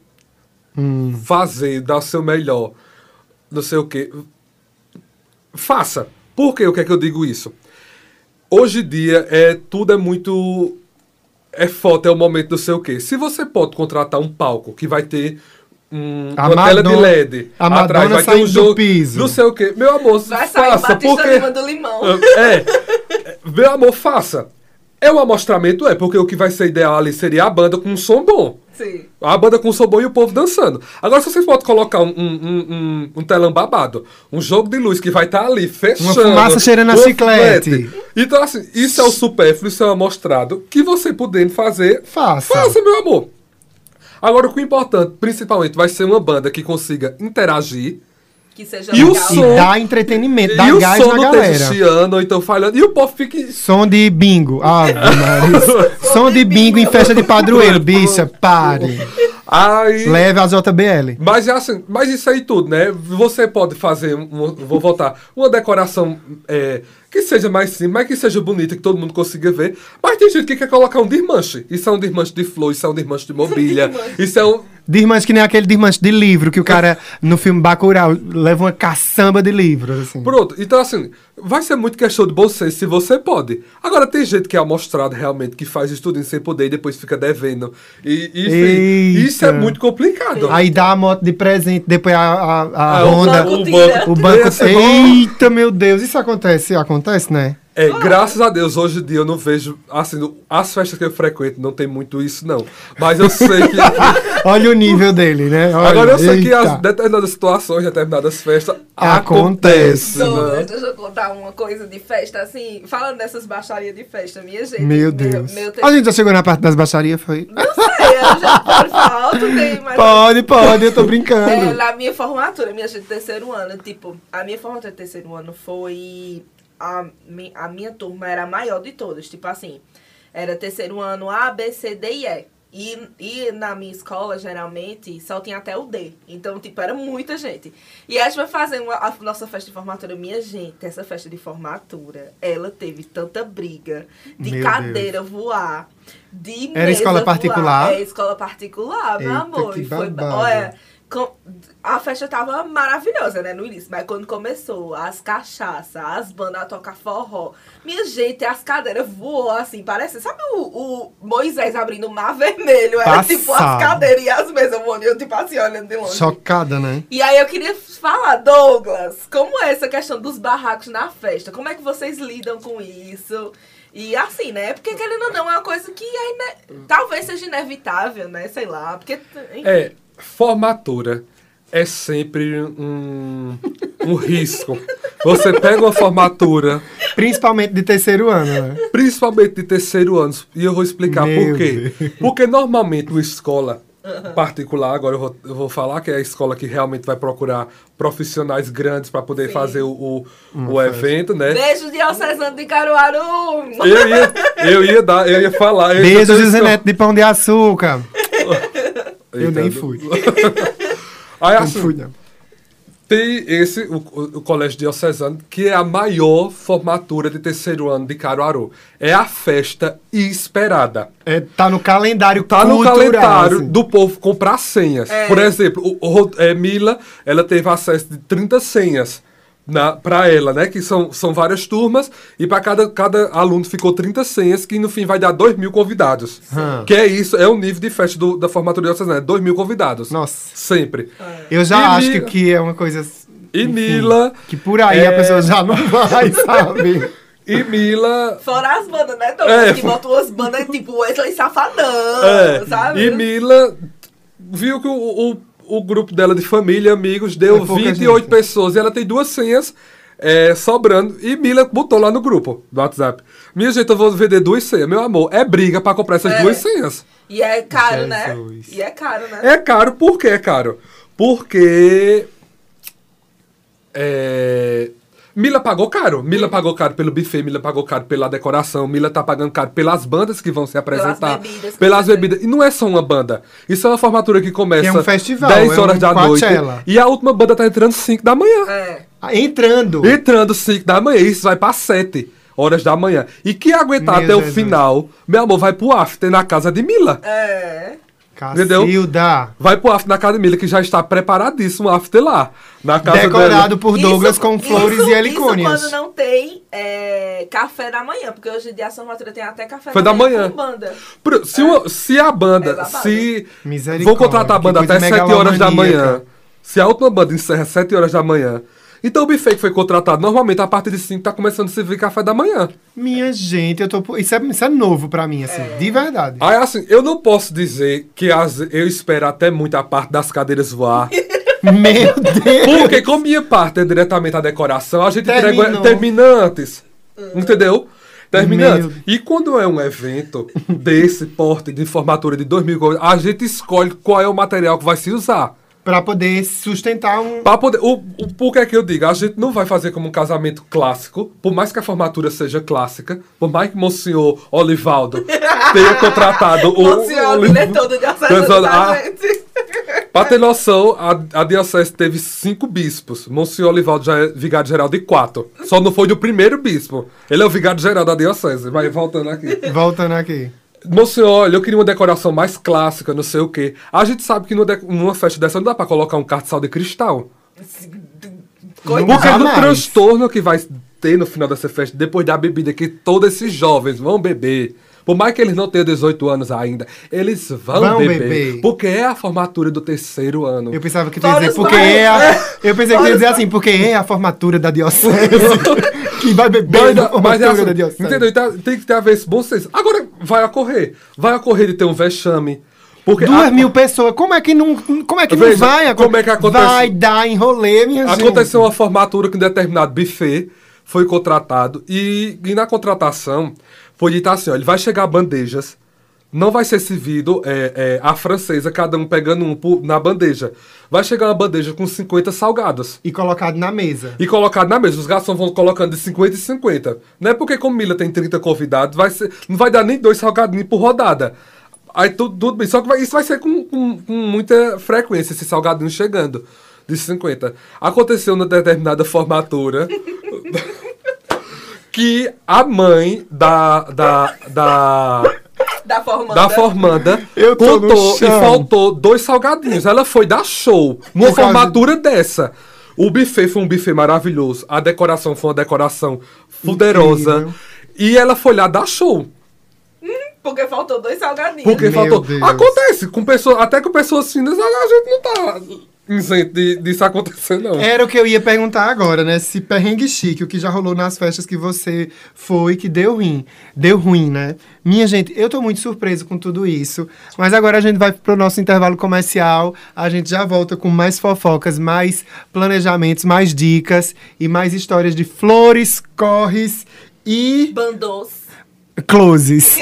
fazer, dar o seu melhor, não sei o quê, faça. Por quê? O que é que eu digo isso? Hoje em dia, é, tudo é muito é foto, é o momento do sei o quê. Se você pode contratar um palco que vai ter um, A uma tela de Madonna- LED a atrás, Madonna vai ter um jogo, piso. não sei o quê. Meu amor, Vai sair o faça, Batista porque... Do Limão. É, meu amor, faça. É um amostramento, é, porque o que vai ser ideal ali seria a banda com um som bom. Sim. A banda com som bom e o povo dançando. Agora, se vocês podem colocar um, um, um, um, um telão babado, um jogo de luz que vai estar ali fechando. fumaça cheirando a uma chiclete. chiclete. Então, assim, isso é o supérfluo, isso é o amostrado. Que você podendo fazer, Faça. faça, meu amor. Agora, o que é importante, principalmente, vai ser uma banda que consiga interagir. Que seja E o legal. som? E dá entretenimento, dá e o gás som na não galera. chiando, ou então falhando. E o povo fica. Som de bingo. Maria. Som de bingo em festa de padroeiro, bicha. Pare. Aí. Leve as JBL. Mas é assim, mas isso aí tudo, né? Você pode fazer, um, vou voltar, uma decoração é, que seja mais simples, mas que seja bonita, que todo mundo consiga ver. Mas tem gente que quer colocar um desmanche. Isso é um desmanche de flor, isso é um desmanche de mobília, isso é um. Desmanche que nem aquele desmanche de livro que o cara, no filme Bacurau, leva uma caçamba de livros, assim. Pronto, então assim, vai ser muito questão de senso se você pode. Agora, tem gente que é amostrado realmente, que faz tudo sem poder e depois fica devendo. E, e, isso é muito complicado. Aí dá a moto de presente, depois a, a, a Ah, o Honda, banco o banco, o banco... É. Eita, meu Deus, isso acontece, acontece, né? É, graças a Deus, hoje em dia eu não vejo, assim, as festas que eu frequento não tem muito isso, não. Mas eu sei que. Olha o nível dele, né? Olha, Agora eu sei que eita. as determinadas situações, determinadas festas Acontece. acontecem. Douglas, né? deixa eu contar uma coisa de festa, assim, falando dessas baixarias de festa, minha gente. Meu Deus. Meu, A gente já chegou na parte das baixarias, foi? Não sei, eu já pode falar alto, tem, mas... Pode, pode, eu tô É, brincando. na minha formatura, minha gente, terceiro ano, tipo, a minha formatura de terceiro ano foi. A, a minha turma era a maior de todas. Tipo assim, era terceiro ano A, B, C, D e E. E, e na minha escola, geralmente, só tinha até o D. Então, tipo, era muita gente. E a gente vai fazer uma, a nossa festa de formatura. Minha gente, essa festa de formatura, ela teve tanta briga de Meu cadeira voar, de Era escola voar. particular? É escola particular, meu Eita, amor. que E foi, olha, a festa tava maravilhosa, né, no início. Mas quando começou as cachaças, as bandas a tocar forró, minha gente, as cadeiras voou assim, parece, sabe o, o Moisés abrindo o mar vermelho? Era tipo as Passado. cadeiras e as mesas voando, eu tipo assim, olhando de longe. Chocada, né? E aí eu queria falar, Douglas, como é essa questão dos barracos na festa? Como é que vocês lidam com isso? E assim, né? Porque querendo ou não, é uma coisa que é ine- talvez seja inevitável, né? Sei lá. Porque. enfim. É, formatura é sempre um, um risco. Você pega uma formatura, Principalmente de terceiro ano, né? principalmente de terceiro ano, e eu vou explicar Meu por quê. Porque normalmente uma escola particular, agora eu vou, eu vou falar que é a escola que realmente vai procurar profissionais grandes para poder Sim. fazer o, o, o evento, né? Beijo diocesano de Caruaru! Eu ia, eu ia dar, eu ia falar. eu Beijo, ter- José Neto de Pão de Açúcar. Eu nem fui. Aí, Não assim, fui, não. Tem esse, o, o, Colégio Diocesano, que é a maior formatura de terceiro ano de Caruaru. É a festa esperada. É, tá no calendário Tá no cultural, calendário assim. do povo comprar senhas. É. Por exemplo, o, o é, Mila, ela teve acesso de 30 senhas na, pra ela, né? Que são, são várias turmas, e para cada, cada aluno ficou 30 senhas, que no fim vai dar 2 mil convidados. Hum. Que é isso, é o nível de festa do- da formatura diocesana, é 2 mil convidados. Nossa. Sempre. Eu já E acho Mila- que, é uma coisa... E enfim, Mila. Que por aí é, a pessoa já não vai, sabe? E Mila. Fora as bandas, né, Douglas? É. Que botam umas bandas tipo Wesley Safadão, É, sabe? e Mila viu que o, o, o grupo dela de família, amigos, deu É pouca 28 gente. pessoas e ela tem duas senhas é, sobrando. E Mila botou lá no grupo do WhatsApp. Minha gente, eu vou vender duas senhas. Meu amor, é briga pra comprar essas É. duas senhas. E é caro, né? Jesus. E é caro, né? É caro, por que é caro? Porque. É. Mila pagou caro. Mila pagou caro pelo buffet, Mila pagou caro pela decoração, Mila tá pagando caro pelas bandas que vão se apresentar. bebidas que Pelas bebidas. E não é só uma banda. Isso é uma formatura que começa É um festival, 10 é horas um da noite. E a última banda tá entrando 5 da manhã. É. Ah, Entrando. Entrando 5 da manhã. Isso vai pra 7 horas da manhã. E quem aguentar Meu até o Jesus. final, meu amor, vai pro after na casa de Mila. É. Cacilda. Vai pro after na casa de Mila, que já está preparadíssimo o after lá. Na casa Decorado dela. por Douglas Isso- com flores isso- e helicônias. Isso quando não tem é, café da manhã, porque hoje em dia a formatura tem até café Foi da manhã. banda. Pro- Se, uma- se a É banda, babado. se Misericórdia, vou contratar a banda até 7 horas da manhã, se a última banda encerra 7 horas da manhã, então o buffet que foi contratado, normalmente a partir de 5 tá começando a servir café da manhã. Minha gente, eu tô. Isso é, isso é novo pra mim, assim, de verdade. Aí assim, eu não posso dizer que as, eu espero até muito a parte das cadeiras voar. Meu Deus! Porque como minha parte é diretamente a decoração, a gente Terminou. entrega, termina antes. Entendeu? Termina Meu. E quando é um evento desse porte de formatura de 2 mil, a gente escolhe qual é o material que vai se usar. Pra poder sustentar um. Pra poder, o, o, por que é que eu digo? A gente não vai fazer como um casamento clássico, por mais que a formatura seja clássica, por mais que o senhor Olivaldo tenha contratado o. O senhor, o o diretor do diocese Pensando, da ah, gente. Pra ter noção, a, a diocese teve cinco bispos. Monsenhor Olivaldo já é vigário-geral de quatro. Só não foi do primeiro bispo. Ele é o vigário-geral da diocese. Vai voltando aqui. Voltando aqui. Monsenhor, olha, eu queria uma decoração mais clássica, não sei o quê. A gente sabe que numa, de- numa festa dessa não dá pra colocar um cartiçal de cristal. Coitado. Porque no Jamais. transtorno que vai ter no final dessa festa, depois da bebida que todos esses jovens vão beber, por mais que eles não tenham 18 anos ainda, eles vão, Vão beber, beber. Porque é a formatura do terceiro ano. Eu pensava que tu ia dizer porque é a. Eu pensei que tu ia dizer assim, porque é a formatura da diocese. que vai beber Mas, na mas é assim, da diocese. entendeu? Então, tem que ter a ver esse bom senso. Agora, vai ocorrer. Vai ocorrer de ter um vexame. Porque Duas a- mil pessoas, como é que não, como é que não Veja, vai acontecer? como é que acontece? Vai dar enrolê, minha gente. Aconteceu uma formatura que um determinado buffet foi contratado e, e na contratação foi dito assim, ó, ele vai chegar bandejas, não vai ser servido é, é, a francesa, cada um pegando um por- na bandeja. Vai chegar uma bandeja com 50 salgados. E colocado na mesa. E colocado na mesa. Os garçons vão colocando de 50 em 50. Não é porque como Mila tem 30 convidados, vai ser, não vai dar nem dois salgadinhos por rodada. Aí tudo, tudo bem. Só que vai- isso vai ser com, com, com muita frequência, esse salgadinho chegando. De 50. Aconteceu numa determinada formatura que a mãe da, da, da, Da formanda. da formanda Eu tô no contou e faltou dois salgadinhos. Ela foi dar show numa formatura dessa. O buffet foi um buffet maravilhoso. A decoração foi uma decoração fuderosa. Incrível. E ela foi lá dar show. Porque faltou dois salgadinhos. Porque Meu faltou. Deus. Acontece, com pessoas, até com pessoas finas, a a gente não tá isento de, disso acontecer, não. Era o que eu ia perguntar agora, né? Se perrengue chique, o que já rolou nas festas que você foi, que deu ruim. Deu ruim, né? Minha gente, eu tô muito surpreso com tudo isso. Mas agora a gente vai pro nosso intervalo comercial. A gente já volta com mais fofocas, mais planejamentos, mais dicas e mais histórias de flores, corres e Bandos. Closes.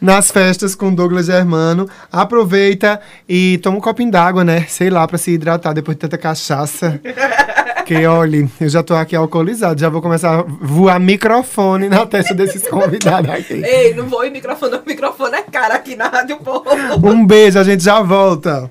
Nas festas com Douglas Germano. Aproveita e toma um copinho d'água, né? Sei lá, pra se hidratar depois de tanta cachaça. Que, olha, eu já tô aqui alcoolizado. Já vou começar a voar microfone na testa desses convidados aqui. Ei, não vou em microfone, o microfone é cara aqui na Rádio Povo. Um beijo, a gente já volta.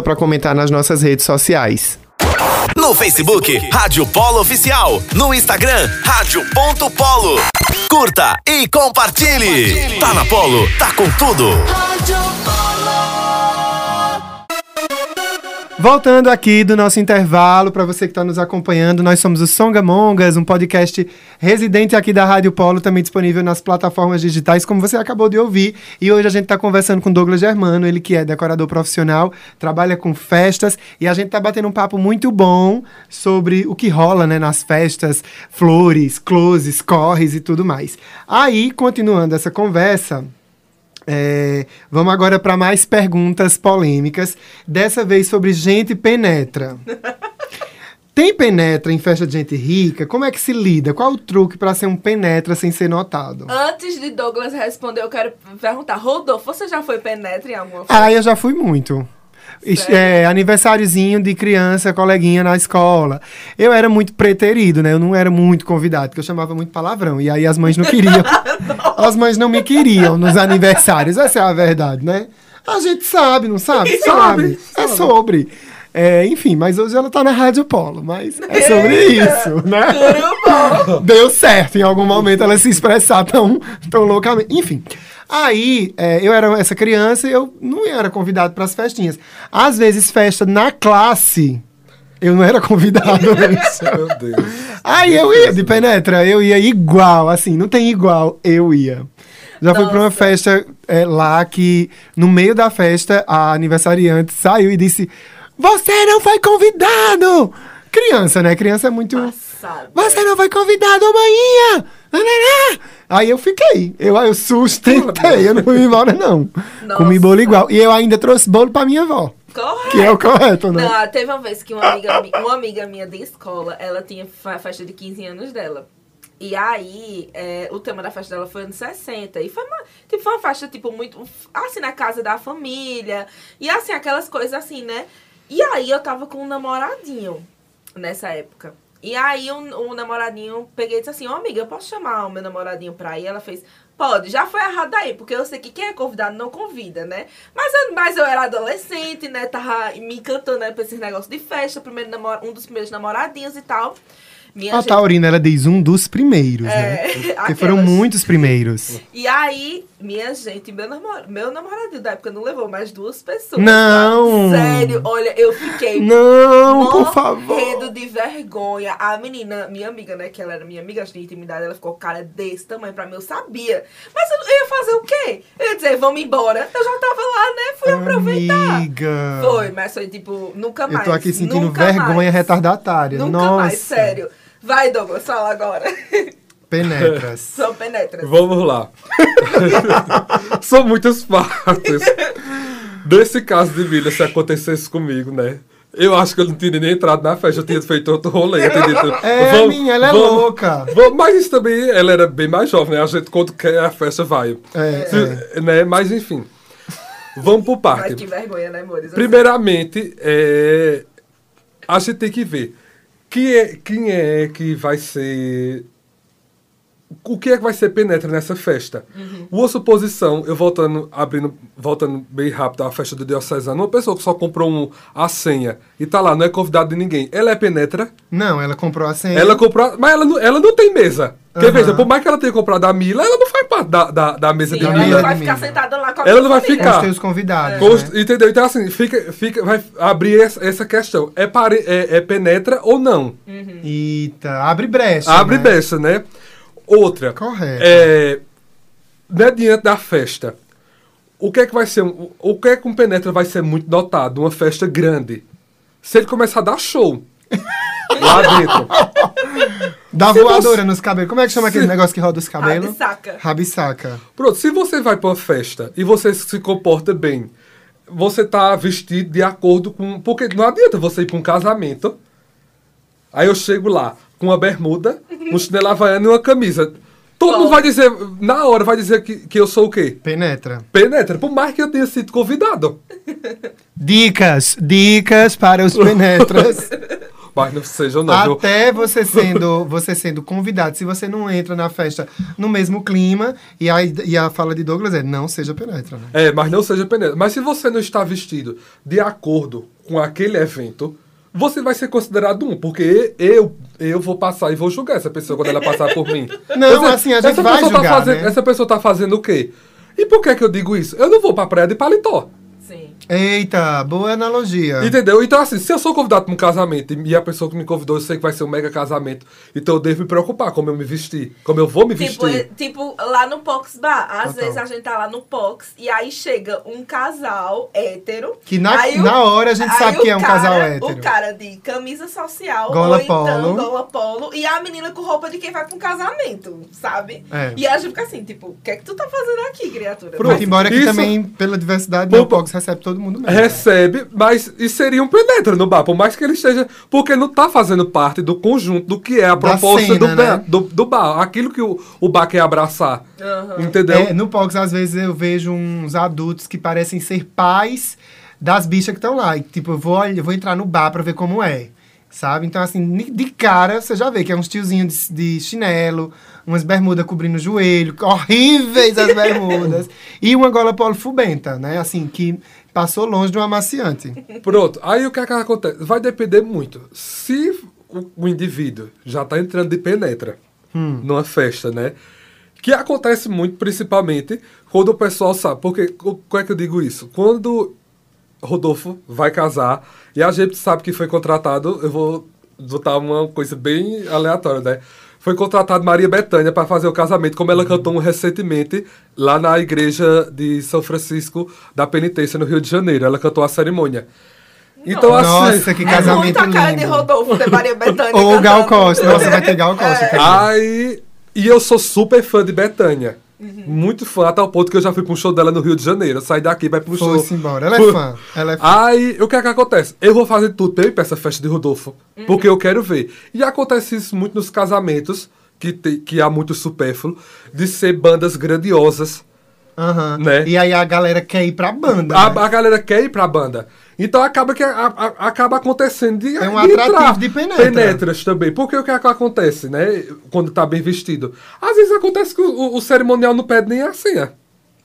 pra comentar nas nossas redes sociais. No Facebook, Rádio Polo Oficial. No Instagram, Rádio.polo. Curta e compartilhe. Tá na Polo, tá com tudo. Voltando aqui do nosso intervalo, para você que está nos acompanhando, nós somos o Songamongas, um podcast residente aqui da Rádio Polo, também disponível nas plataformas digitais, como você acabou de ouvir. E hoje a gente está conversando com Douglas Germano, ele que é decorador profissional, trabalha com festas, e a gente está batendo um papo muito bom sobre o que rola né, nas festas, flores, closes, corres e tudo mais. Aí, continuando essa conversa, é, vamos agora para mais perguntas polêmicas. Dessa vez sobre gente penetra. Tem penetra em festa de gente rica? Como é que se lida? Qual o truque para ser um penetra sem ser notado? Antes de Douglas responder, eu quero perguntar. Rodolfo, você já foi penetra em alguma festa? Ah, eu já fui muito. Sério? É, aniversáriozinho de criança, coleguinha na escola. Eu era muito preterido, né? Eu não era muito convidado, porque eu chamava muito palavrão. E aí as mães não queriam. as mães não me queriam nos aniversários. Essa é a verdade, né? A gente sabe, não sabe? sabe. É sobre. É, enfim, mas hoje ela tá na Rádio Polo, mas é sobre isso, né? Deu certo em algum momento ela se expressar tão, tão loucamente. Enfim. Aí, é, eu era essa criança e eu não era convidado para as festinhas. Às vezes, festa na classe, eu não era convidado. Meu Deus. Aí eu ia de penetra, eu ia igual, assim, não tem igual, eu ia. Já fui pra uma festa é, lá que, no meio da festa, a aniversariante saiu e disse: Você não foi convidado! Criança, né? Criança é muito. Passada. Você não foi convidado amanhã! Nananã. Aí eu fiquei. Eu, eu sustentei, eu não fui embora, não. Nossa. Comi bolo igual. E eu ainda trouxe bolo pra minha avó. Correto. Que é o correto, né? Não, teve uma vez que uma amiga, mi- uma amiga minha de escola, ela tinha fa- festa de 15 anos dela. E aí, é, o tema da festa dela foi anos 60. E foi uma, tipo, foi uma festa, tipo, muito. Assim, na casa da família. E assim, aquelas coisas assim, né? E aí eu tava com um namoradinho nessa época. E aí o, o namoradinho peguei e disse assim, ô amiga, eu posso chamar o meu namoradinho pra ir? Ela fez, pode, já foi errado aí, porque eu sei que quem é convidado não convida, né? Mas eu, mas eu era adolescente, né? Tava me encantando né, pra esses negócios de festa, primeiro namor, um dos primeiros namoradinhos e tal. Minha A gente- Taurina, ela diz um dos primeiros, né? É, Porque foram aquelas. muitos primeiros. E aí, minha gente, meu, namor, meu namoradinho da época não levou mais duas pessoas. Não! tá? Sério, olha, eu fiquei Não, por favor. de vergonha. A menina, minha amiga, né, que ela era minha amiga, tinha intimidade, ela ficou com cara desse tamanho pra mim, eu sabia. Mas eu, eu ia fazer o quê? Eu ia dizer, vamos embora. Eu já tava lá, né, fui aproveitar. Amiga. Foi, mas foi tipo, nunca Eu mais. tô aqui sentindo vergonha mais. retardatária. Nunca Nossa. mais, sério. Vai, Douglas, fala agora. Penetras. Só penetra. Vamos lá. São muitas partes. Desse caso de Milha, se acontecesse comigo, né? Eu acho que eu não tinha nem entrado na festa, eu tinha feito outro rolê. eu tinha dito, É, minha, ela é louca. vamos- mas isso também, ela era bem mais jovem, né? A gente, quando quer a festa, vai. É, Se- Né? Mas, enfim. Vamos por Mas parte. que vergonha, né, amores? Primeiramente, é, a gente tem que ver quem é, quem é que vai ser. O que é que vai ser penetra nessa festa? Uma suposição, eu voltando, abrindo, voltando bem rápido à festa do Diocesano, uma pessoa que só comprou um, a senha e tá lá, não é convidado de ninguém, ela é penetra, Não, ela comprou a senha. ela comprou, mas ela não, ela não tem mesa. Aham. veja, por mais que ela tenha comprado a Mila, ela não faz parte da, da, da mesa Sim, de ela Mila não Mila. vai ficar sentada lá com a Ela não vai família. ficar. Com os convidados. Const- né? Entendeu? Então, assim, fica, fica, vai abrir essa, essa questão. É, pare, é, é penetra ou não? Eita, abre brecha. Abre né? brecha, né? Outra. Correto. É, né, diante da festa. O que é que vai ser? um- O que é que um penetra vai ser muito notado? Uma festa grande. Se ele começar a dar show. lá dentro. Dá Se voadora você- nos cabelos. Como é que chama aquele Se- negócio que roda os cabelos? Rabisaca. Rabisaca. Pronto, se você vai pra uma festa e você se comporta bem, você tá vestido de acordo com. Porque não adianta você ir pra um casamento. Aí eu chego lá com uma bermuda, um chinelo havaiano e uma camisa. Todo mundo vai dizer, na hora, vai dizer que, que eu sou o quê? Penetra. Penetra, por mais que eu tenha sido convidado. Dicas, dicas para os penetras. Mas não seja não. Até você sendo, você sendo convidado, se você não entra na festa no mesmo clima, e a, e a fala de Douglas é não seja penetra, né? É, mas não seja penetra. Mas se você não está vestido de acordo com aquele evento, você vai ser considerado um, porque eu, eu vou passar e vou julgar essa pessoa quando ela passar por mim. Não, dizer, assim, a gente essa vai pessoa julgar, tá fazendo, né? Essa pessoa tá fazendo o quê? E por que que eu digo isso? Eu não vou pra praia de paletó. Sim. Eita, boa analogia. Entendeu? Então, assim, se eu sou convidado para um casamento e a pessoa que me convidou, eu sei que vai ser um mega casamento, então eu devo me preocupar como eu me vestir, como eu vou me Tipo, vestir. é- tipo, lá no Pox Bar. Às Total. vezes a gente tá lá no Pox e aí chega um casal hétero. Que na- aí na hora a gente sabe o que é um cara- casal hétero. O cara de camisa social, Gola ou então polo. gola polo, e a menina com roupa de quem vai pra um casamento, sabe? É. E a gente fica assim, tipo, o que é que tu tá fazendo aqui, criatura? Pronto, Mas- embora que Isso- também, pela diversidade, né, o Pox recebe todo mundo mesmo. Recebe, mas e seria um penetra no bar, por mais que ele esteja. Porque não tá fazendo parte do conjunto do que é a proposta cena, do, né? ba- do, do bar. Aquilo que o, o bar quer abraçar. Aham. Entendeu? É, no Pox, às vezes, eu vejo uns adultos que parecem ser pais das bichas que estão lá. E, tipo, eu vou, eu vou entrar no bar pra ver como é. Sabe? Então, assim, de cara, você já vê que é uns tiozinhos de, de chinelo, umas bermudas cobrindo o joelho, horríveis as bermudas, e uma gola polo fubenta, né? Assim, que passou longe de um amaciante. Pronto, aí o que, é que acontece? Vai depender muito. Se o, o indivíduo já tá entrando de penetra numa festa, né? Que acontece muito, principalmente, quando o pessoal sabe. Porque, co- como é que eu digo isso? Quando Rodolfo vai casar e a gente sabe que foi contratado, eu vou botar uma coisa bem aleatória, né? Foi contratado Maria Bethânia para fazer o casamento, como ela cantou um recentemente lá na igreja de São Francisco da Penitência, no Rio de Janeiro. Ela cantou a cerimônia. Então, assim. Nossa, que É casamento muito a cara de lindo. Rodolfo de Maria Bethânia. Ou o Gal. Costa. Nossa, vai ter Gal Costa. quer dizer. Aí. E eu sou super fã de Bethânia. Muito fã, a tal ponto que eu já fui pra um show dela no Rio de Janeiro. Eu saí daqui, vai pro show. Foi-se embora. Ela é Fui- fã. Ela é fã. Aí, o que é que acontece? Eu vou fazer tudo pra ir pra essa festa de Rodolfo. Porque eu quero ver. E acontece isso muito nos casamentos, que, te- que há muito supérfluo, de ser bandas grandiosas. Aham. né? E aí a galera quer ir pra banda. A, né? a galera quer ir pra banda. Então acaba que a- a- acaba acontecendo de, É um de atrativo de penetra. penetras também. Porque o que, é que acontece, né? Quando tá bem vestido. Às vezes acontece que o, o- o cerimonial não pede nem a senha.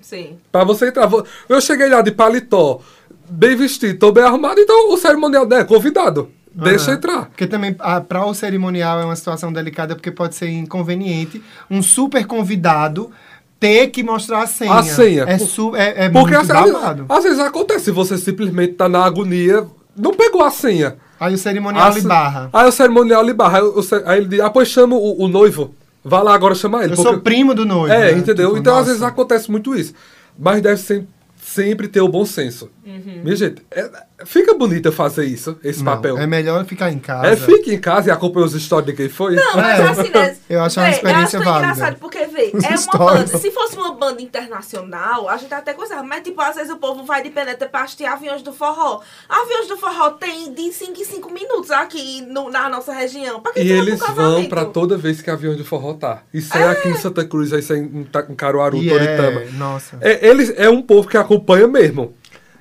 Sim. Pra você entrar. Eu cheguei lá de paletó, bem vestido, tô bem arrumado, então o cerimonial é convidado. Deixa Aham. entrar. Porque também, ah, para o cerimonial é uma situação delicada, porque pode ser inconveniente um super convidado ter que mostrar a senha. A senha. É, su é, é Porque muito às, babado. às vezes acontece, você simplesmente tá na agonia, não pegou a senha. Aí o cerimonial lhe barra. Aí o cerimonial lhe barra. Aí, o aí ele diz, ah, pois chama o, o noivo. Vá lá agora chamar ele. Eu porque- sou primo do noivo. É, né? entendeu? Tipo, então às nossa. vezes acontece muito isso. Mas deve ser- sempre ter o bom senso. Uhum. Minha gente, é- fica bonito eu fazer isso, esse Não, papel. É melhor ficar em casa. É, fique em casa e acompanhe os stories de quem foi. Não, mas É. assim, né? Eu acho uma experiência eu acho válida. engraçado, porque, vê, é uma banda. Se fosse uma banda internacional, a gente até gostava. Mas, tipo, às vezes o povo vai de penetra pra assistir aviões do forró. Aviões do forró tem de 5 em 5 minutos aqui no- na nossa região. Pra que E eles vão pra toda vez que avião de forró tá. Isso é, aqui em Santa Cruz, isso é em, em Caruaru, E Toritama. é, nossa. É, eles, é um povo que acompanha mesmo.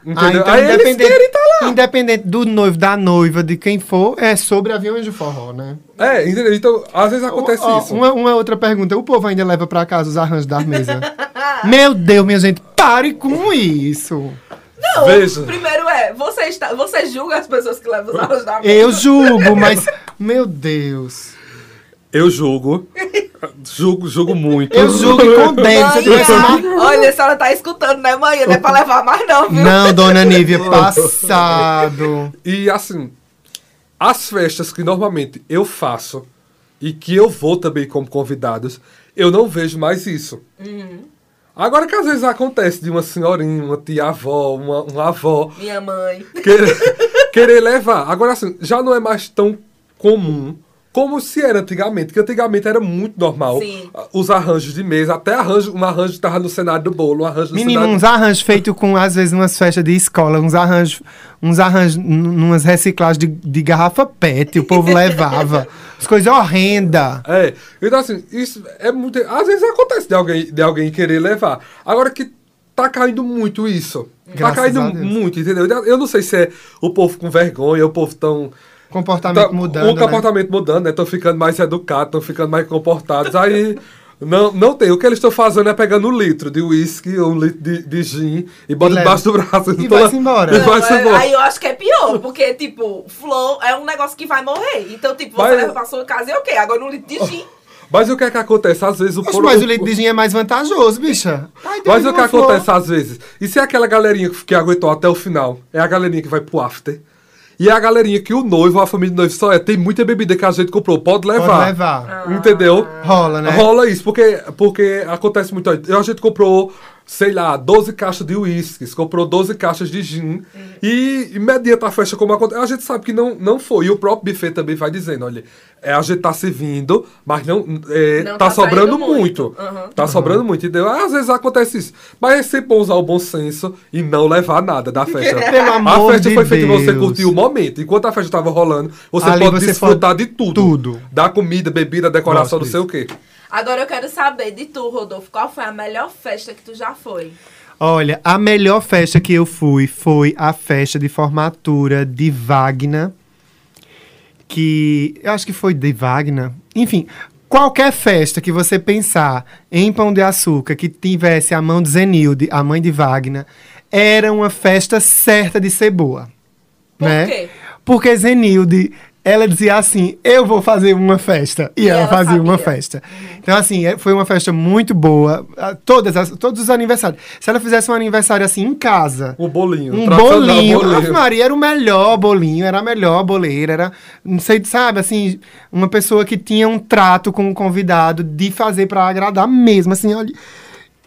Ah, Entendeu? então, Aí eles independente, querem tá lá. independente do noivo, da noiva, de quem for, é sobre aviões de forró, né? É, entendeu? Então, às vezes acontece Ó, isso. Uma, uma outra pergunta. O povo ainda leva pra casa os arranjos da mesa? Meu Deus, minha gente, pare com isso. Não, Veja. primeiro é, você, está, você julga as pessoas que levam os arroz da mesa. Eu julgo, mas. Meu Deus. Eu julgo. julgo, julgo muito. Eu julgo e condeno. Olha, a senhora tá escutando, né, manhã? Não é pra levar mais não, viu? Não, dona Nívia, passado. E assim, as festas que normalmente eu faço e que eu vou também como convidados, eu não vejo mais isso. Agora que às vezes acontece de uma senhorinha, uma tia-avó, uma, uma avó Minha mãe. querer, querer levar. Agora assim, já não é mais tão comum como se era antigamente, que antigamente era muito normal Sim. os arranjos de mesa, até arranjo, um arranjo que tava no cenário do bolo, um arranjo no Menino, cenário... uns arranjos feitos com, às vezes, umas festas de escola, uns arranjos, uns arranjos, numas reciclagens de, de garrafa PET, o povo levava. As coisas horrendas. É, então assim, isso é muito. Às vezes acontece de alguém, de alguém querer levar. Agora que tá caindo muito isso. Graças tá caindo a Deus. muito, entendeu? Eu não sei se é o povo com vergonha, o povo tão. Comportamento tá- mudando. O comportamento mudando, né? Estão ficando mais educados, estão ficando mais comportados. Aí. Não, não tem. O que eles estão fazendo é pegando um litro de uísque ou um litro de, de gin e bota leva. debaixo do braço. E Então, vai-se embora. E Não, é- embora. aí eu acho que é pior, porque, tipo, flow é um negócio que vai morrer. Então, tipo, você Vai- leva pra sua casa e é o quê? Agora um litro de gin. Mas o que é que acontece? Às vezes o Oxe, mas o leite de gin é mais vantajoso, bicha. Ai, Mas tem o que flor. acontece às vezes? E se é aquela galerinha que que aguentou até o final? É a galerinha que vai pro after. E a galerinha que o noivo, a família do noivo só é. Tem muita bebida que a gente comprou. Pode levar. Pode levar. Entendeu? Rola, né? Rola isso, porque, porque acontece muito. A gente comprou, sei lá, 12 caixas de uísques, comprou 12 caixas de gin. E imediata a festa, como acontece. A gente sabe que não, não foi. E o próprio buffet também vai dizendo: olha, é, a gente tá servindo, mas não, é, Não tá, tá sobrando muito. muito. Uhum. Tá sobrando muito, entendeu? Às vezes acontece isso. Mas é sempre bom usar o bom senso e não levar nada da festa. Pelo amor a festa de foi feita pra você Deus. curtir o momento. Enquanto a festa tava rolando, você Ali pode você desfrutar pode- de tudo. tudo. Da comida, bebida, decoração, Gosto não sei o quê. Agora eu quero saber de tu, Rodolfo, qual foi a melhor festa que tu já foi? Olha, a melhor festa que eu fui foi a festa de formatura de Wagner. Que eu acho que foi de Wagner. Enfim, qualquer festa que você pensar em Pão de Açúcar que tivesse a mão de Zenilde, a mãe de Wagner, era uma festa certa de ser boa. Por né? quê? Porque Zenilde ela dizia assim: Eu vou fazer uma festa. E, ela, ela fazia uma sabia. festa. Então, assim, é- foi uma festa muito boa. Todas as- todos os aniversários. Se ela fizesse um aniversário assim em casa, O bolinho. um bolinho. bolinho. Ave Maria era o melhor bolinho, era a melhor boleira, era, não sei, sabe, assim, uma pessoa que tinha um trato com o convidado de fazer pra agradar mesmo, assim, olha,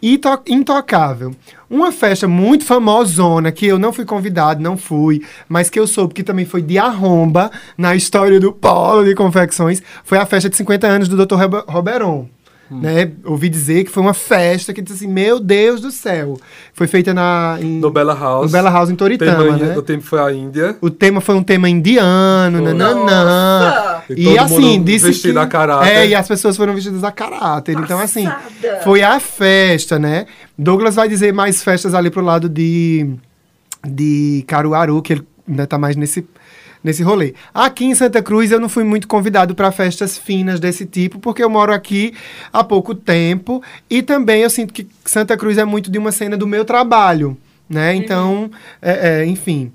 ito- intocável. Uma festa muito famosona, que eu não fui convidado, não fui, mas que eu soube que também foi de arromba na história do polo de confecções, foi a festa de 50 anos do Dr. Robe- Roberon. Né? Ouvi dizer que foi uma festa que disse assim: Meu Deus do céu! Foi feita na, em, No Bella House. no Bella House em Toritama, Tema- né? O tempo foi a Índia. O tema foi um tema indiano, nananã. Nossa! E E, assim, disse vestido que... a caráter. É, e as pessoas foram vestidas a caráter. Então, assim, Passada. foi a festa, né? Douglas vai dizer mais festas ali pro lado de, de Caruaru, que ele ainda tá mais nesse, nesse rolê. Aqui em Santa Cruz, eu não fui muito convidado para festas finas desse tipo, porque eu moro aqui há pouco tempo. E também eu sinto que Santa Cruz é muito de uma cena do meu trabalho, né? Então, é, é, enfim...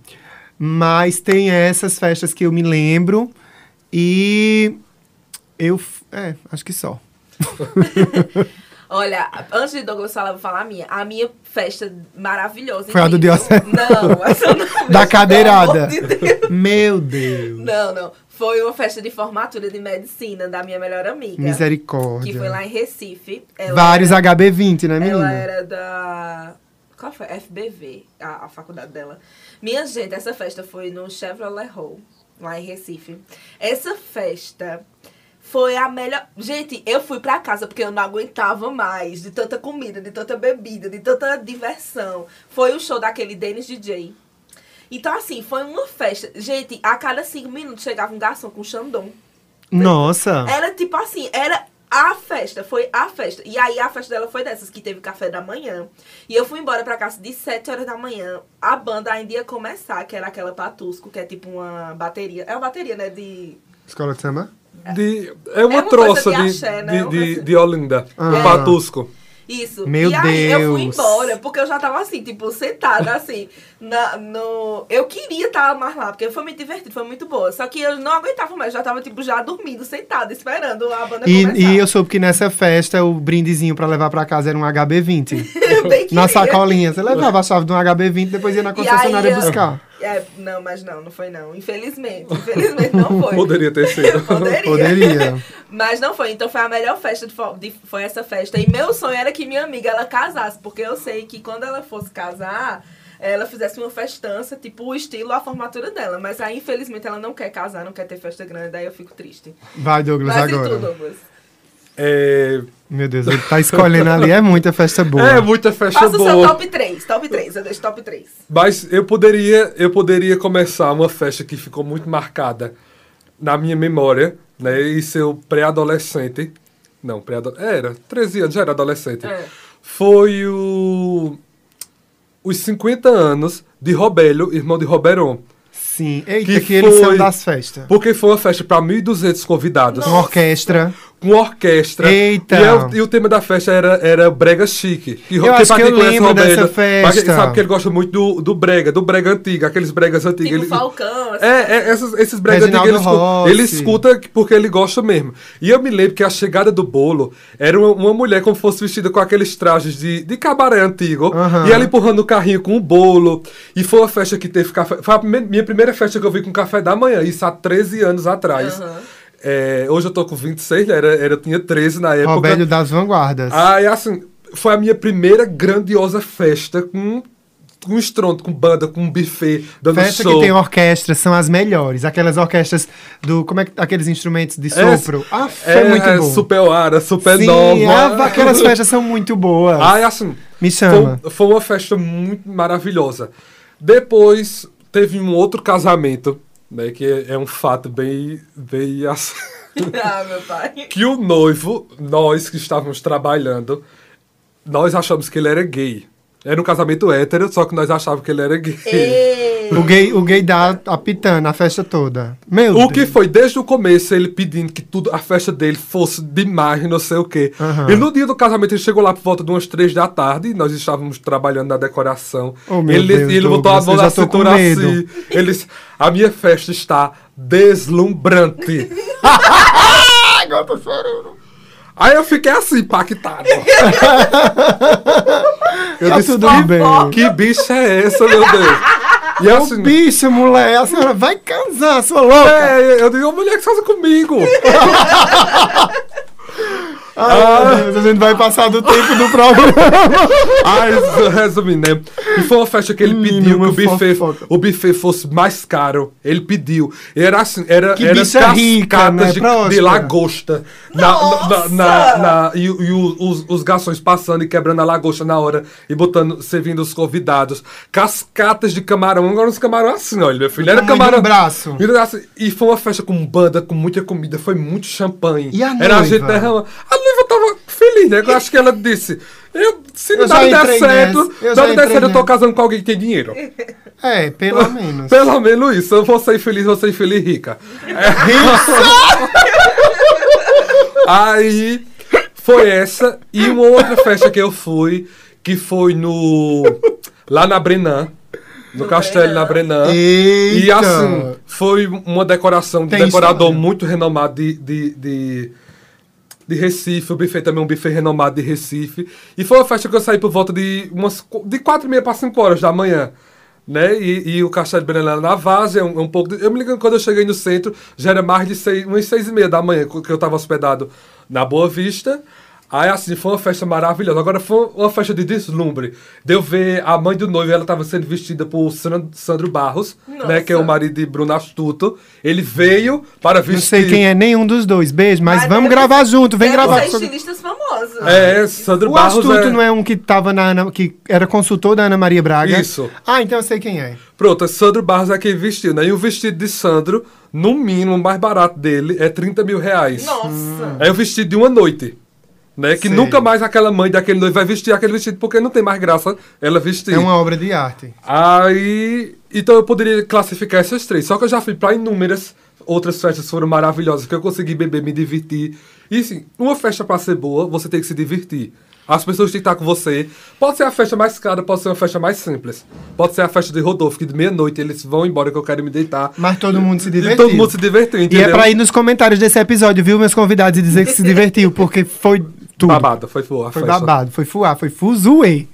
Mas tem essas festas que eu me lembro e eu. É, acho que só. Olha, antes de Douglas falar, eu vou falar a minha. A minha festa maravilhosa. Foi a do. Diocese. Não, essa não. Da Pelo cadeirada. de Deus. Meu Deus. Não, não. Foi uma festa de formatura de medicina da minha melhor amiga. Misericórdia. Que foi lá em Recife. Ela Vários era, HB20, né, Ela menina? era da. Qual foi? FBV, a, a faculdade dela. Minha gente, essa festa foi no Chevrolet Hall, lá em Recife. Essa festa foi a melhor. Gente, eu fui pra casa porque eu não aguentava mais de tanta comida, de tanta bebida, de tanta diversão. Foi o show daquele Dennis DJ. Então, assim, foi uma festa. Gente, a cada cinco minutos chegava um garçom com Xandão. Nossa. Era tipo assim, era a festa, foi a festa. E aí a festa dela foi dessas, que teve café da manhã. E eu fui embora pra casa de 7 horas da manhã. A banda ainda ia começar, que era aquela Patusco, que é tipo uma bateria. É uma bateria, né? De. Escola de samba? De, é uma É uma troça de de, axé, né? de, de, Olinda, Ah. do Patusco. Isso. Meu e aí eu fui Deus. embora, porque eu já tava assim, tipo, sentada assim, na, no... Eu queria estar mais lá, porque foi muito divertido, foi muito boa. Só que eu não aguentava mais, já tava, tipo, já dormindo, sentada, esperando a banda E, começar. e eu soube que nessa festa o brindezinho pra levar pra casa era um HB20. Eu bem Na sacolinha. Você levava a chave de um HB20 depois ia na E concessionária aí, eu- buscar. É, não, mas não, não foi não. Infelizmente. Infelizmente não foi. Poderia ter sido. Poderia. Poderia. Mas não foi. Então foi a melhor festa de, fo- de- foi essa festa. E meu sonho era que minha amiga ela casasse, porque eu sei que quando ela fosse casar, ela fizesse uma festança, tipo o estilo, a formatura dela. Mas aí, infelizmente, ela não quer casar, não quer ter festa grande, daí eu fico triste. Vai, Douglas, Mas e agora. tu, Douglas? É, Meu Deus, ele tá escolhendo ali. É muita festa boa. é muita festa Faça o seu boa. top 3. Top 3. Eu deixo top 3. Mas eu poderia, eu poderia começar uma festa que ficou muito marcada na minha memória, né? E seu pré-adolescente. Não, pré Era, 13 anos, já era adolescente. É. Foi o. Os 50 anos de Robélio, irmão de Roberon. Sim. Eita, Que que, eles são foi- das festas. Porque foi uma festa para 1.200 convidados. Uma orquestra. Com orquestra. Eita. E, é o- e o tema da festa era, era Brega Chique. Que, Eu acho pra que quem eu conhece lembro Robélio, dessa quem festa. Sabe que ele gosta muito do, do Brega, do Brega antigo, aqueles Bregas antigos. Tipo Ele- Falcão. assim. é, é, esses, esses brega Reginaldo antigos, ele, escuta, ele escuta porque ele gosta mesmo. E eu me lembro que a chegada do bolo era uma, uma mulher como fosse vestida com aqueles trajes de, de cabaré antigo. Aham. E ela empurrando o carrinho com o bolo. E foi uma festa que teve café. Foi a minha primeira festa que eu vi com café da manhã, isso há 13 anos atrás. Aham. É, hoje eu tô com 26, né? Era, era, eu tinha 13 na época. Robélio das Vanguardas. Ah, e assim, foi a minha primeira grandiosa festa com, com estrondo, com banda, com buffet, dando Festa show. que tem orquestra são as melhores. Aquelas orquestras do. Como é que. Aqueles instrumentos de sopro. ah, é, muito bom. Super Ara, Super Sim, Nova. ah, aquelas festas são muito boas. Ah, e assim, Me chama. foi, foi uma festa muito maravilhosa. Depois teve um outro casamento, né, que é, é um fato bem, bem ah, meu pai. que o noivo, nós que estávamos trabalhando, nós achamos que ele era gay. Era um casamento hétero, só que nós achávamos que ele era gay. O gay, o gay dá apitando a festa toda. Meu O que Deus. foi desde o começo ele pedindo que tudo a festa dele fosse demais, não sei o quê. Aham. E no dia do casamento ele chegou lá por volta de umas três da tarde, e nós estávamos trabalhando na decoração. Oh, meu ele Deus, ele botou a mão na cintura assim. Ele disse: A minha festa está deslumbrante. Eu tô chorando. Aí eu fiquei assim, impactado. eu disse, tudo bem. que bicha é essa, meu Deus? E Ô, assim, bicha, mulher, a senhora vai casar, sua louca. é, eu digo, mulher que casa comigo. Ai, meu Deus, a gente vai passar do tempo do programa. Ai, resumindo, né? E foi uma festa que ele Menino, pediu que o buffet, fofoca. o buffet fosse mais caro. Ele pediu. E era assim, era, Que era bicha rica, né, de, de lagosta. Na, na, na, na- na- e e os, os garçons passando e quebrando a lagosta na hora e botando, servindo os convidados. Cascatas de camarão. Agora os camarão assim, olha, meu filho. Era camarão. braço. E, assim, E foi uma festa com banda, com muita comida. Foi muito champanhe. E a Era a noiva? gente derrama. A noiva tava feliz, né? Eu acho que ela disse. Eu, se Eu não der certo, nessa, eu se não der certo, eu tô casando com alguém que tem dinheiro. É, pelo menos. Pelo menos isso. Eu vou ser feliz, vou ser feliz e rica. Aí foi essa. E uma outra festa que eu fui, que foi no. Lá na Brenan. No, No castelo Brenan. na Brenan. Eita. E assim, foi uma decoração de Tem decorador história. muito renomado de, de, de, de Recife. O buffet também é um buffet renomado de Recife. E foi uma festa que eu saí por volta de umas de 4 e meia para 5 horas da manhã. Né? E, e o Castelo de Brenan na Vaz é um, é um pouco. de- eu me lembro que quando eu cheguei no centro, já era mais de seis, umas 6 e meia da manhã, que eu estava hospedado na Boa Vista. Aí, assim, foi uma festa maravilhosa. Agora, foi uma festa de deslumbre. Deu ver a mãe do noivo, ela estava sendo vestida por San- Sandro Barros, né? Que é o Nossa. marido de Bruno Astuto. Ele veio para vestir... Não sei quem é nenhum dos dois. Beijo, mas vamos deve- gravar junto. Vem Deve gravar. com- estilistas famosos. É, Sandro O Barros Astuto é... não é um que tava na Ana, que era consultor da Ana Maria Braga? Isso. Ah, então eu sei quem é. Pronto, é Sandro Barros é quem vestiu, né? E o vestido de Sandro, no mínimo, o mais barato dele é 30 mil reais. Nossa. É o vestido de uma noite. Né? Que Sei. nunca mais aquela mãe daquele noivo vai vestir aquele vestido, porque não tem mais graça ela vestir. É uma obra de arte. Aí. Então eu poderia classificar essas três. Só que eu já fui pra inúmeras outras festas que foram maravilhosas, que eu consegui beber, me divertir. E assim, uma festa pra ser boa, você tem que se divertir. As pessoas têm que estar com você. Pode ser a festa mais cara, pode ser uma festa mais simples. Pode ser a festa de Rodolfo, que de meia-noite eles vão embora que eu quero me deitar. Mas todo mundo se E divertiu. todo mundo se divertiu, E entendeu? é pra ir nos comentários desse episódio, viu, meus convidados, e dizer que se divertiu, porque foi tudo. Babado, foi a Foi festa. babado, foi fuá, foi fuzuê.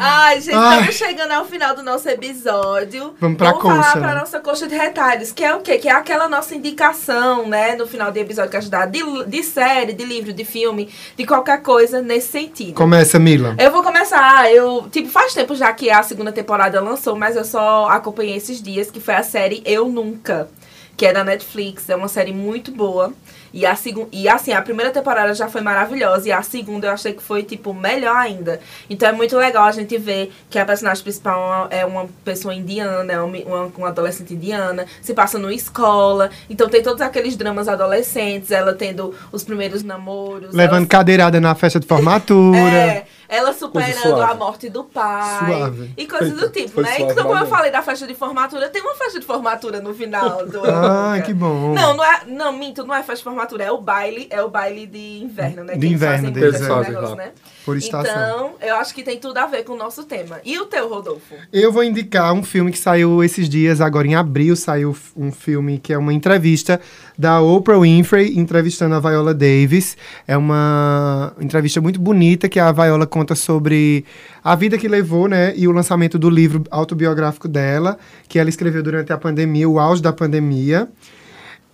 Ai, gente, Ai. estamos chegando ao final do nosso episódio. Vamos pra Vamos falar coxa, pra né? nossa coxa de retalhos, que é o quê? Que é aquela nossa indicação, né? No final do episódio que a gente dá de, de série, de livro, de filme, de qualquer coisa nesse sentido. Começa, Mila. Eu vou começar, eu, tipo, faz tempo já que a segunda temporada lançou, mas eu só acompanhei esses dias, que foi a série Eu Nunca, que é da Netflix, é uma série muito boa. E, a e assim, a primeira temporada já foi maravilhosa, e a segunda eu achei que foi, tipo, melhor ainda. Então é muito legal a gente ver que a personagem principal é uma pessoa indiana, é uma, uma, adolescente indiana, se passa numa escola, então tem todos aqueles dramas adolescentes, ela tendo os primeiros namoros. Levando cadeirada na festa de formatura. é, ela superando a morte do pai. Suave. E coisas do tipo, foi né? suave, Então, como eu falei da festa de formatura, tem uma festa de formatura no final do. Ah, que bom. Não, não é. Não, minto, não é festa de formatura, é o baile, é o baile de inverno, né? De que eles inverno fazem esse Fazem negócio, né? Por estação. Então, eu acho que tem tudo a ver com o nosso tema. E o teu, Rodolfo? Eu vou indicar um filme que saiu esses dias, agora em abril saiu um filme que é uma entrevista da Oprah Winfrey entrevistando a Viola Davis. É uma entrevista muito bonita que a Viola conta sobre a vida que levou, né, e o lançamento do livro autobiográfico dela, que ela escreveu durante a pandemia, o auge da pandemia.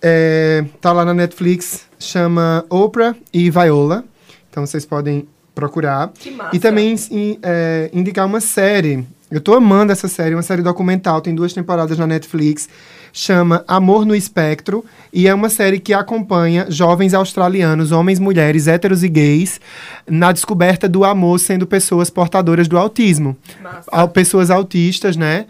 É, tá lá na Netflix, chama Oprah e Viola. Então vocês podem procurar. Que massa. E também in- é, indicar uma série. Eu tô amando essa série, uma série documental, tem duas temporadas na Netflix. Chama Amor no Espectro e é uma série que acompanha jovens australianos, homens, mulheres, héteros e gays, na descoberta do amor sendo pessoas portadoras do autismo. Massa. Pessoas autistas, né?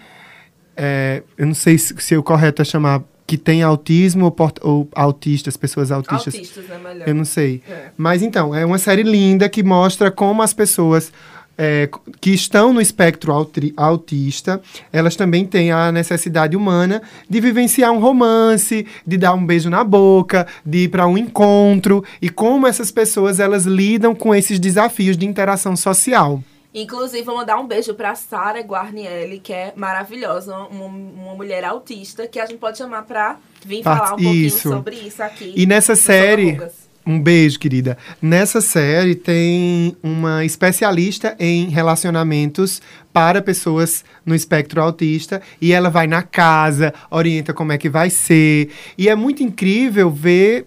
É, eu não sei se, se o correto é chamar que tem autismo ou, port- ou autistas, pessoas autistas. Autistas, né? Melhor. Eu não sei. É. Mas então, é uma série linda que mostra como as pessoas é, que estão no espectro autista, elas também têm a necessidade humana de vivenciar um romance, de dar um beijo na boca, de ir para um encontro e como essas pessoas elas lidam com esses desafios de interação social. Inclusive, vou mandar um beijo pra Sara Guarnielli, que é maravilhosa, uma, uma mulher autista, que a gente pode chamar pra vir Part- falar um pouquinho isso. sobre isso aqui. E nessa série, um beijo, querida. Nessa série tem uma especialista em relacionamentos para pessoas no espectro autista e ela vai na casa, orienta como é que vai ser. E é muito incrível ver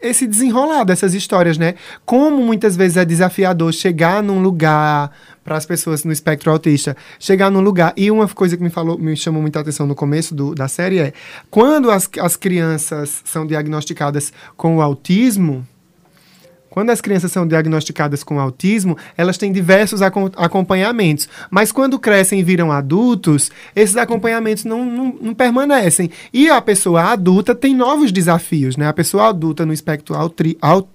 esse desenrolar dessas histórias, né? Como muitas vezes é desafiador chegar num lugar para as pessoas no espectro autista, chegar num lugar. E uma coisa que me falou, me chamou muita atenção no começo do- da série é quando as, as crianças são diagnosticadas com o autismo, quando as crianças são diagnosticadas com autismo, elas têm diversos acom- acompanhamentos. Mas quando crescem e viram adultos, esses acompanhamentos não, não, não permanecem. E a pessoa adulta tem novos desafios, né? A pessoa adulta no espectro autri, au-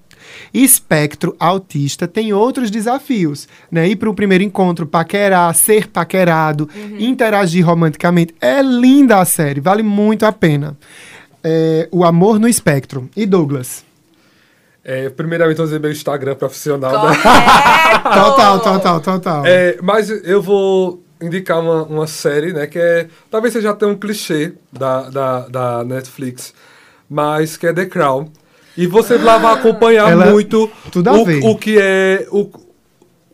espectro autista tem outros desafios, né? Ir para o primeiro encontro, paquerar, ser paquerado, interagir romanticamente. É linda a série, vale muito a pena. É, o Amor no Espectro. E Douglas? É, primeiramente, eu vou dizer meu Instagram profissional, né? Correto! Total, total, total. É, mas eu vou indicar uma, uma série, né? Que é. Talvez seja até um clichê da, da, da Netflix, mas que é The Crown. E você lá vai acompanhar Ela- muito tudo a o, ver. o que é. O,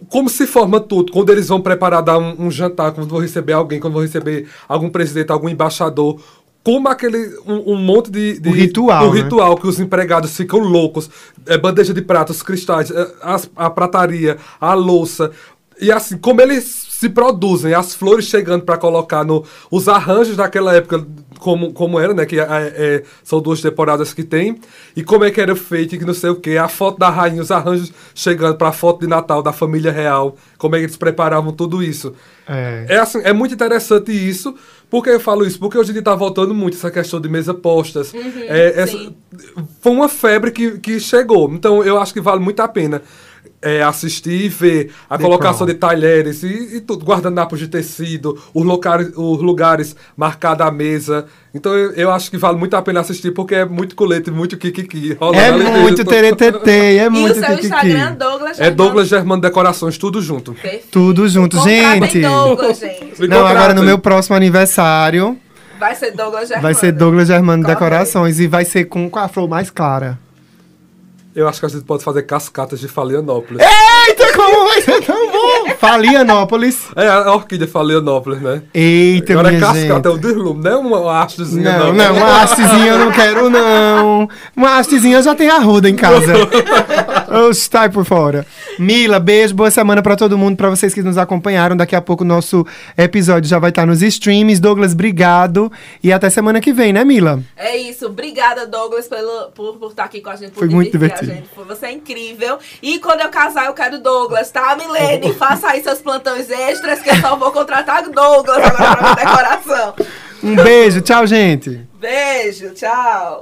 como se forma tudo, quando eles vão preparar dar um, um jantar, quando vão receber alguém, quando vão receber algum presidente, algum embaixador. Como aquele. Um, um monte de. de O ritual, O né? ritual que os empregados ficam loucos. É, bandeja de pratos, cristais, é, as- a prataria, a louça. E assim, como eles se produzem, as flores chegando para colocar no. Os arranjos daquela época, como, como era, né? Que é, é, são duas temporadas que tem. E como é que era feito, que não sei o quê. A foto da rainha, os arranjos chegando para a foto de Natal da família real. Como é que eles preparavam tudo isso. É. É, assim, é muito interessante isso. Por que eu falo isso? Porque hoje em dia tá voltando muito essa questão de mesa postas. É, essa- foi uma febre que, que chegou. Então eu acho que vale muito a pena é, assistir e ver a The colocação Crown. de talheres e, e tudo, guardanapos de tecido, os lugares, os lugares marcados à mesa. Então eu, eu acho que vale muito a pena assistir porque é muito colete, muito kikiki. É muito teretetê, é E muito o seu kikiki. Instagram, Douglas É Douglas Germano Decorações, tudo junto. Perfeito. Tudo junto, gente. Douglas, gente. Me Não, agora no meu próximo aniversário Vai ser Douglas Germano. vai ser Douglas Germano. Decorações e vai ser com, com a flor mais clara. Eu acho que a gente pode fazer cascatas de Falianópolis. Eita, como vai ser tão bom! Falianópolis. É a orquídea Falianópolis, né? Eita, Agora é minha cascata, é o deslume, não é uma hastezinha, Não, não. não, uma hastezinha eu não quero, não. Uma hastezinha já tem arruda em casa. Tá aí por fora. Mila, beijo, boa semana pra todo mundo, pra vocês que nos acompanharam. Daqui a pouco o nosso episódio já vai estar nos streams. Douglas, obrigado. E até semana que vem, né, Mila? É isso. Obrigada, Douglas, pelo, por, por estar aqui com a gente. Por Foi muito divertido. Você é incrível. E quando eu casar, eu quero Douglas, tá, Milene? Faça aí seus plantões extras, que eu só vou contratar Douglas agora pra decoração. Um beijo, tchau, gente. Beijo, tchau.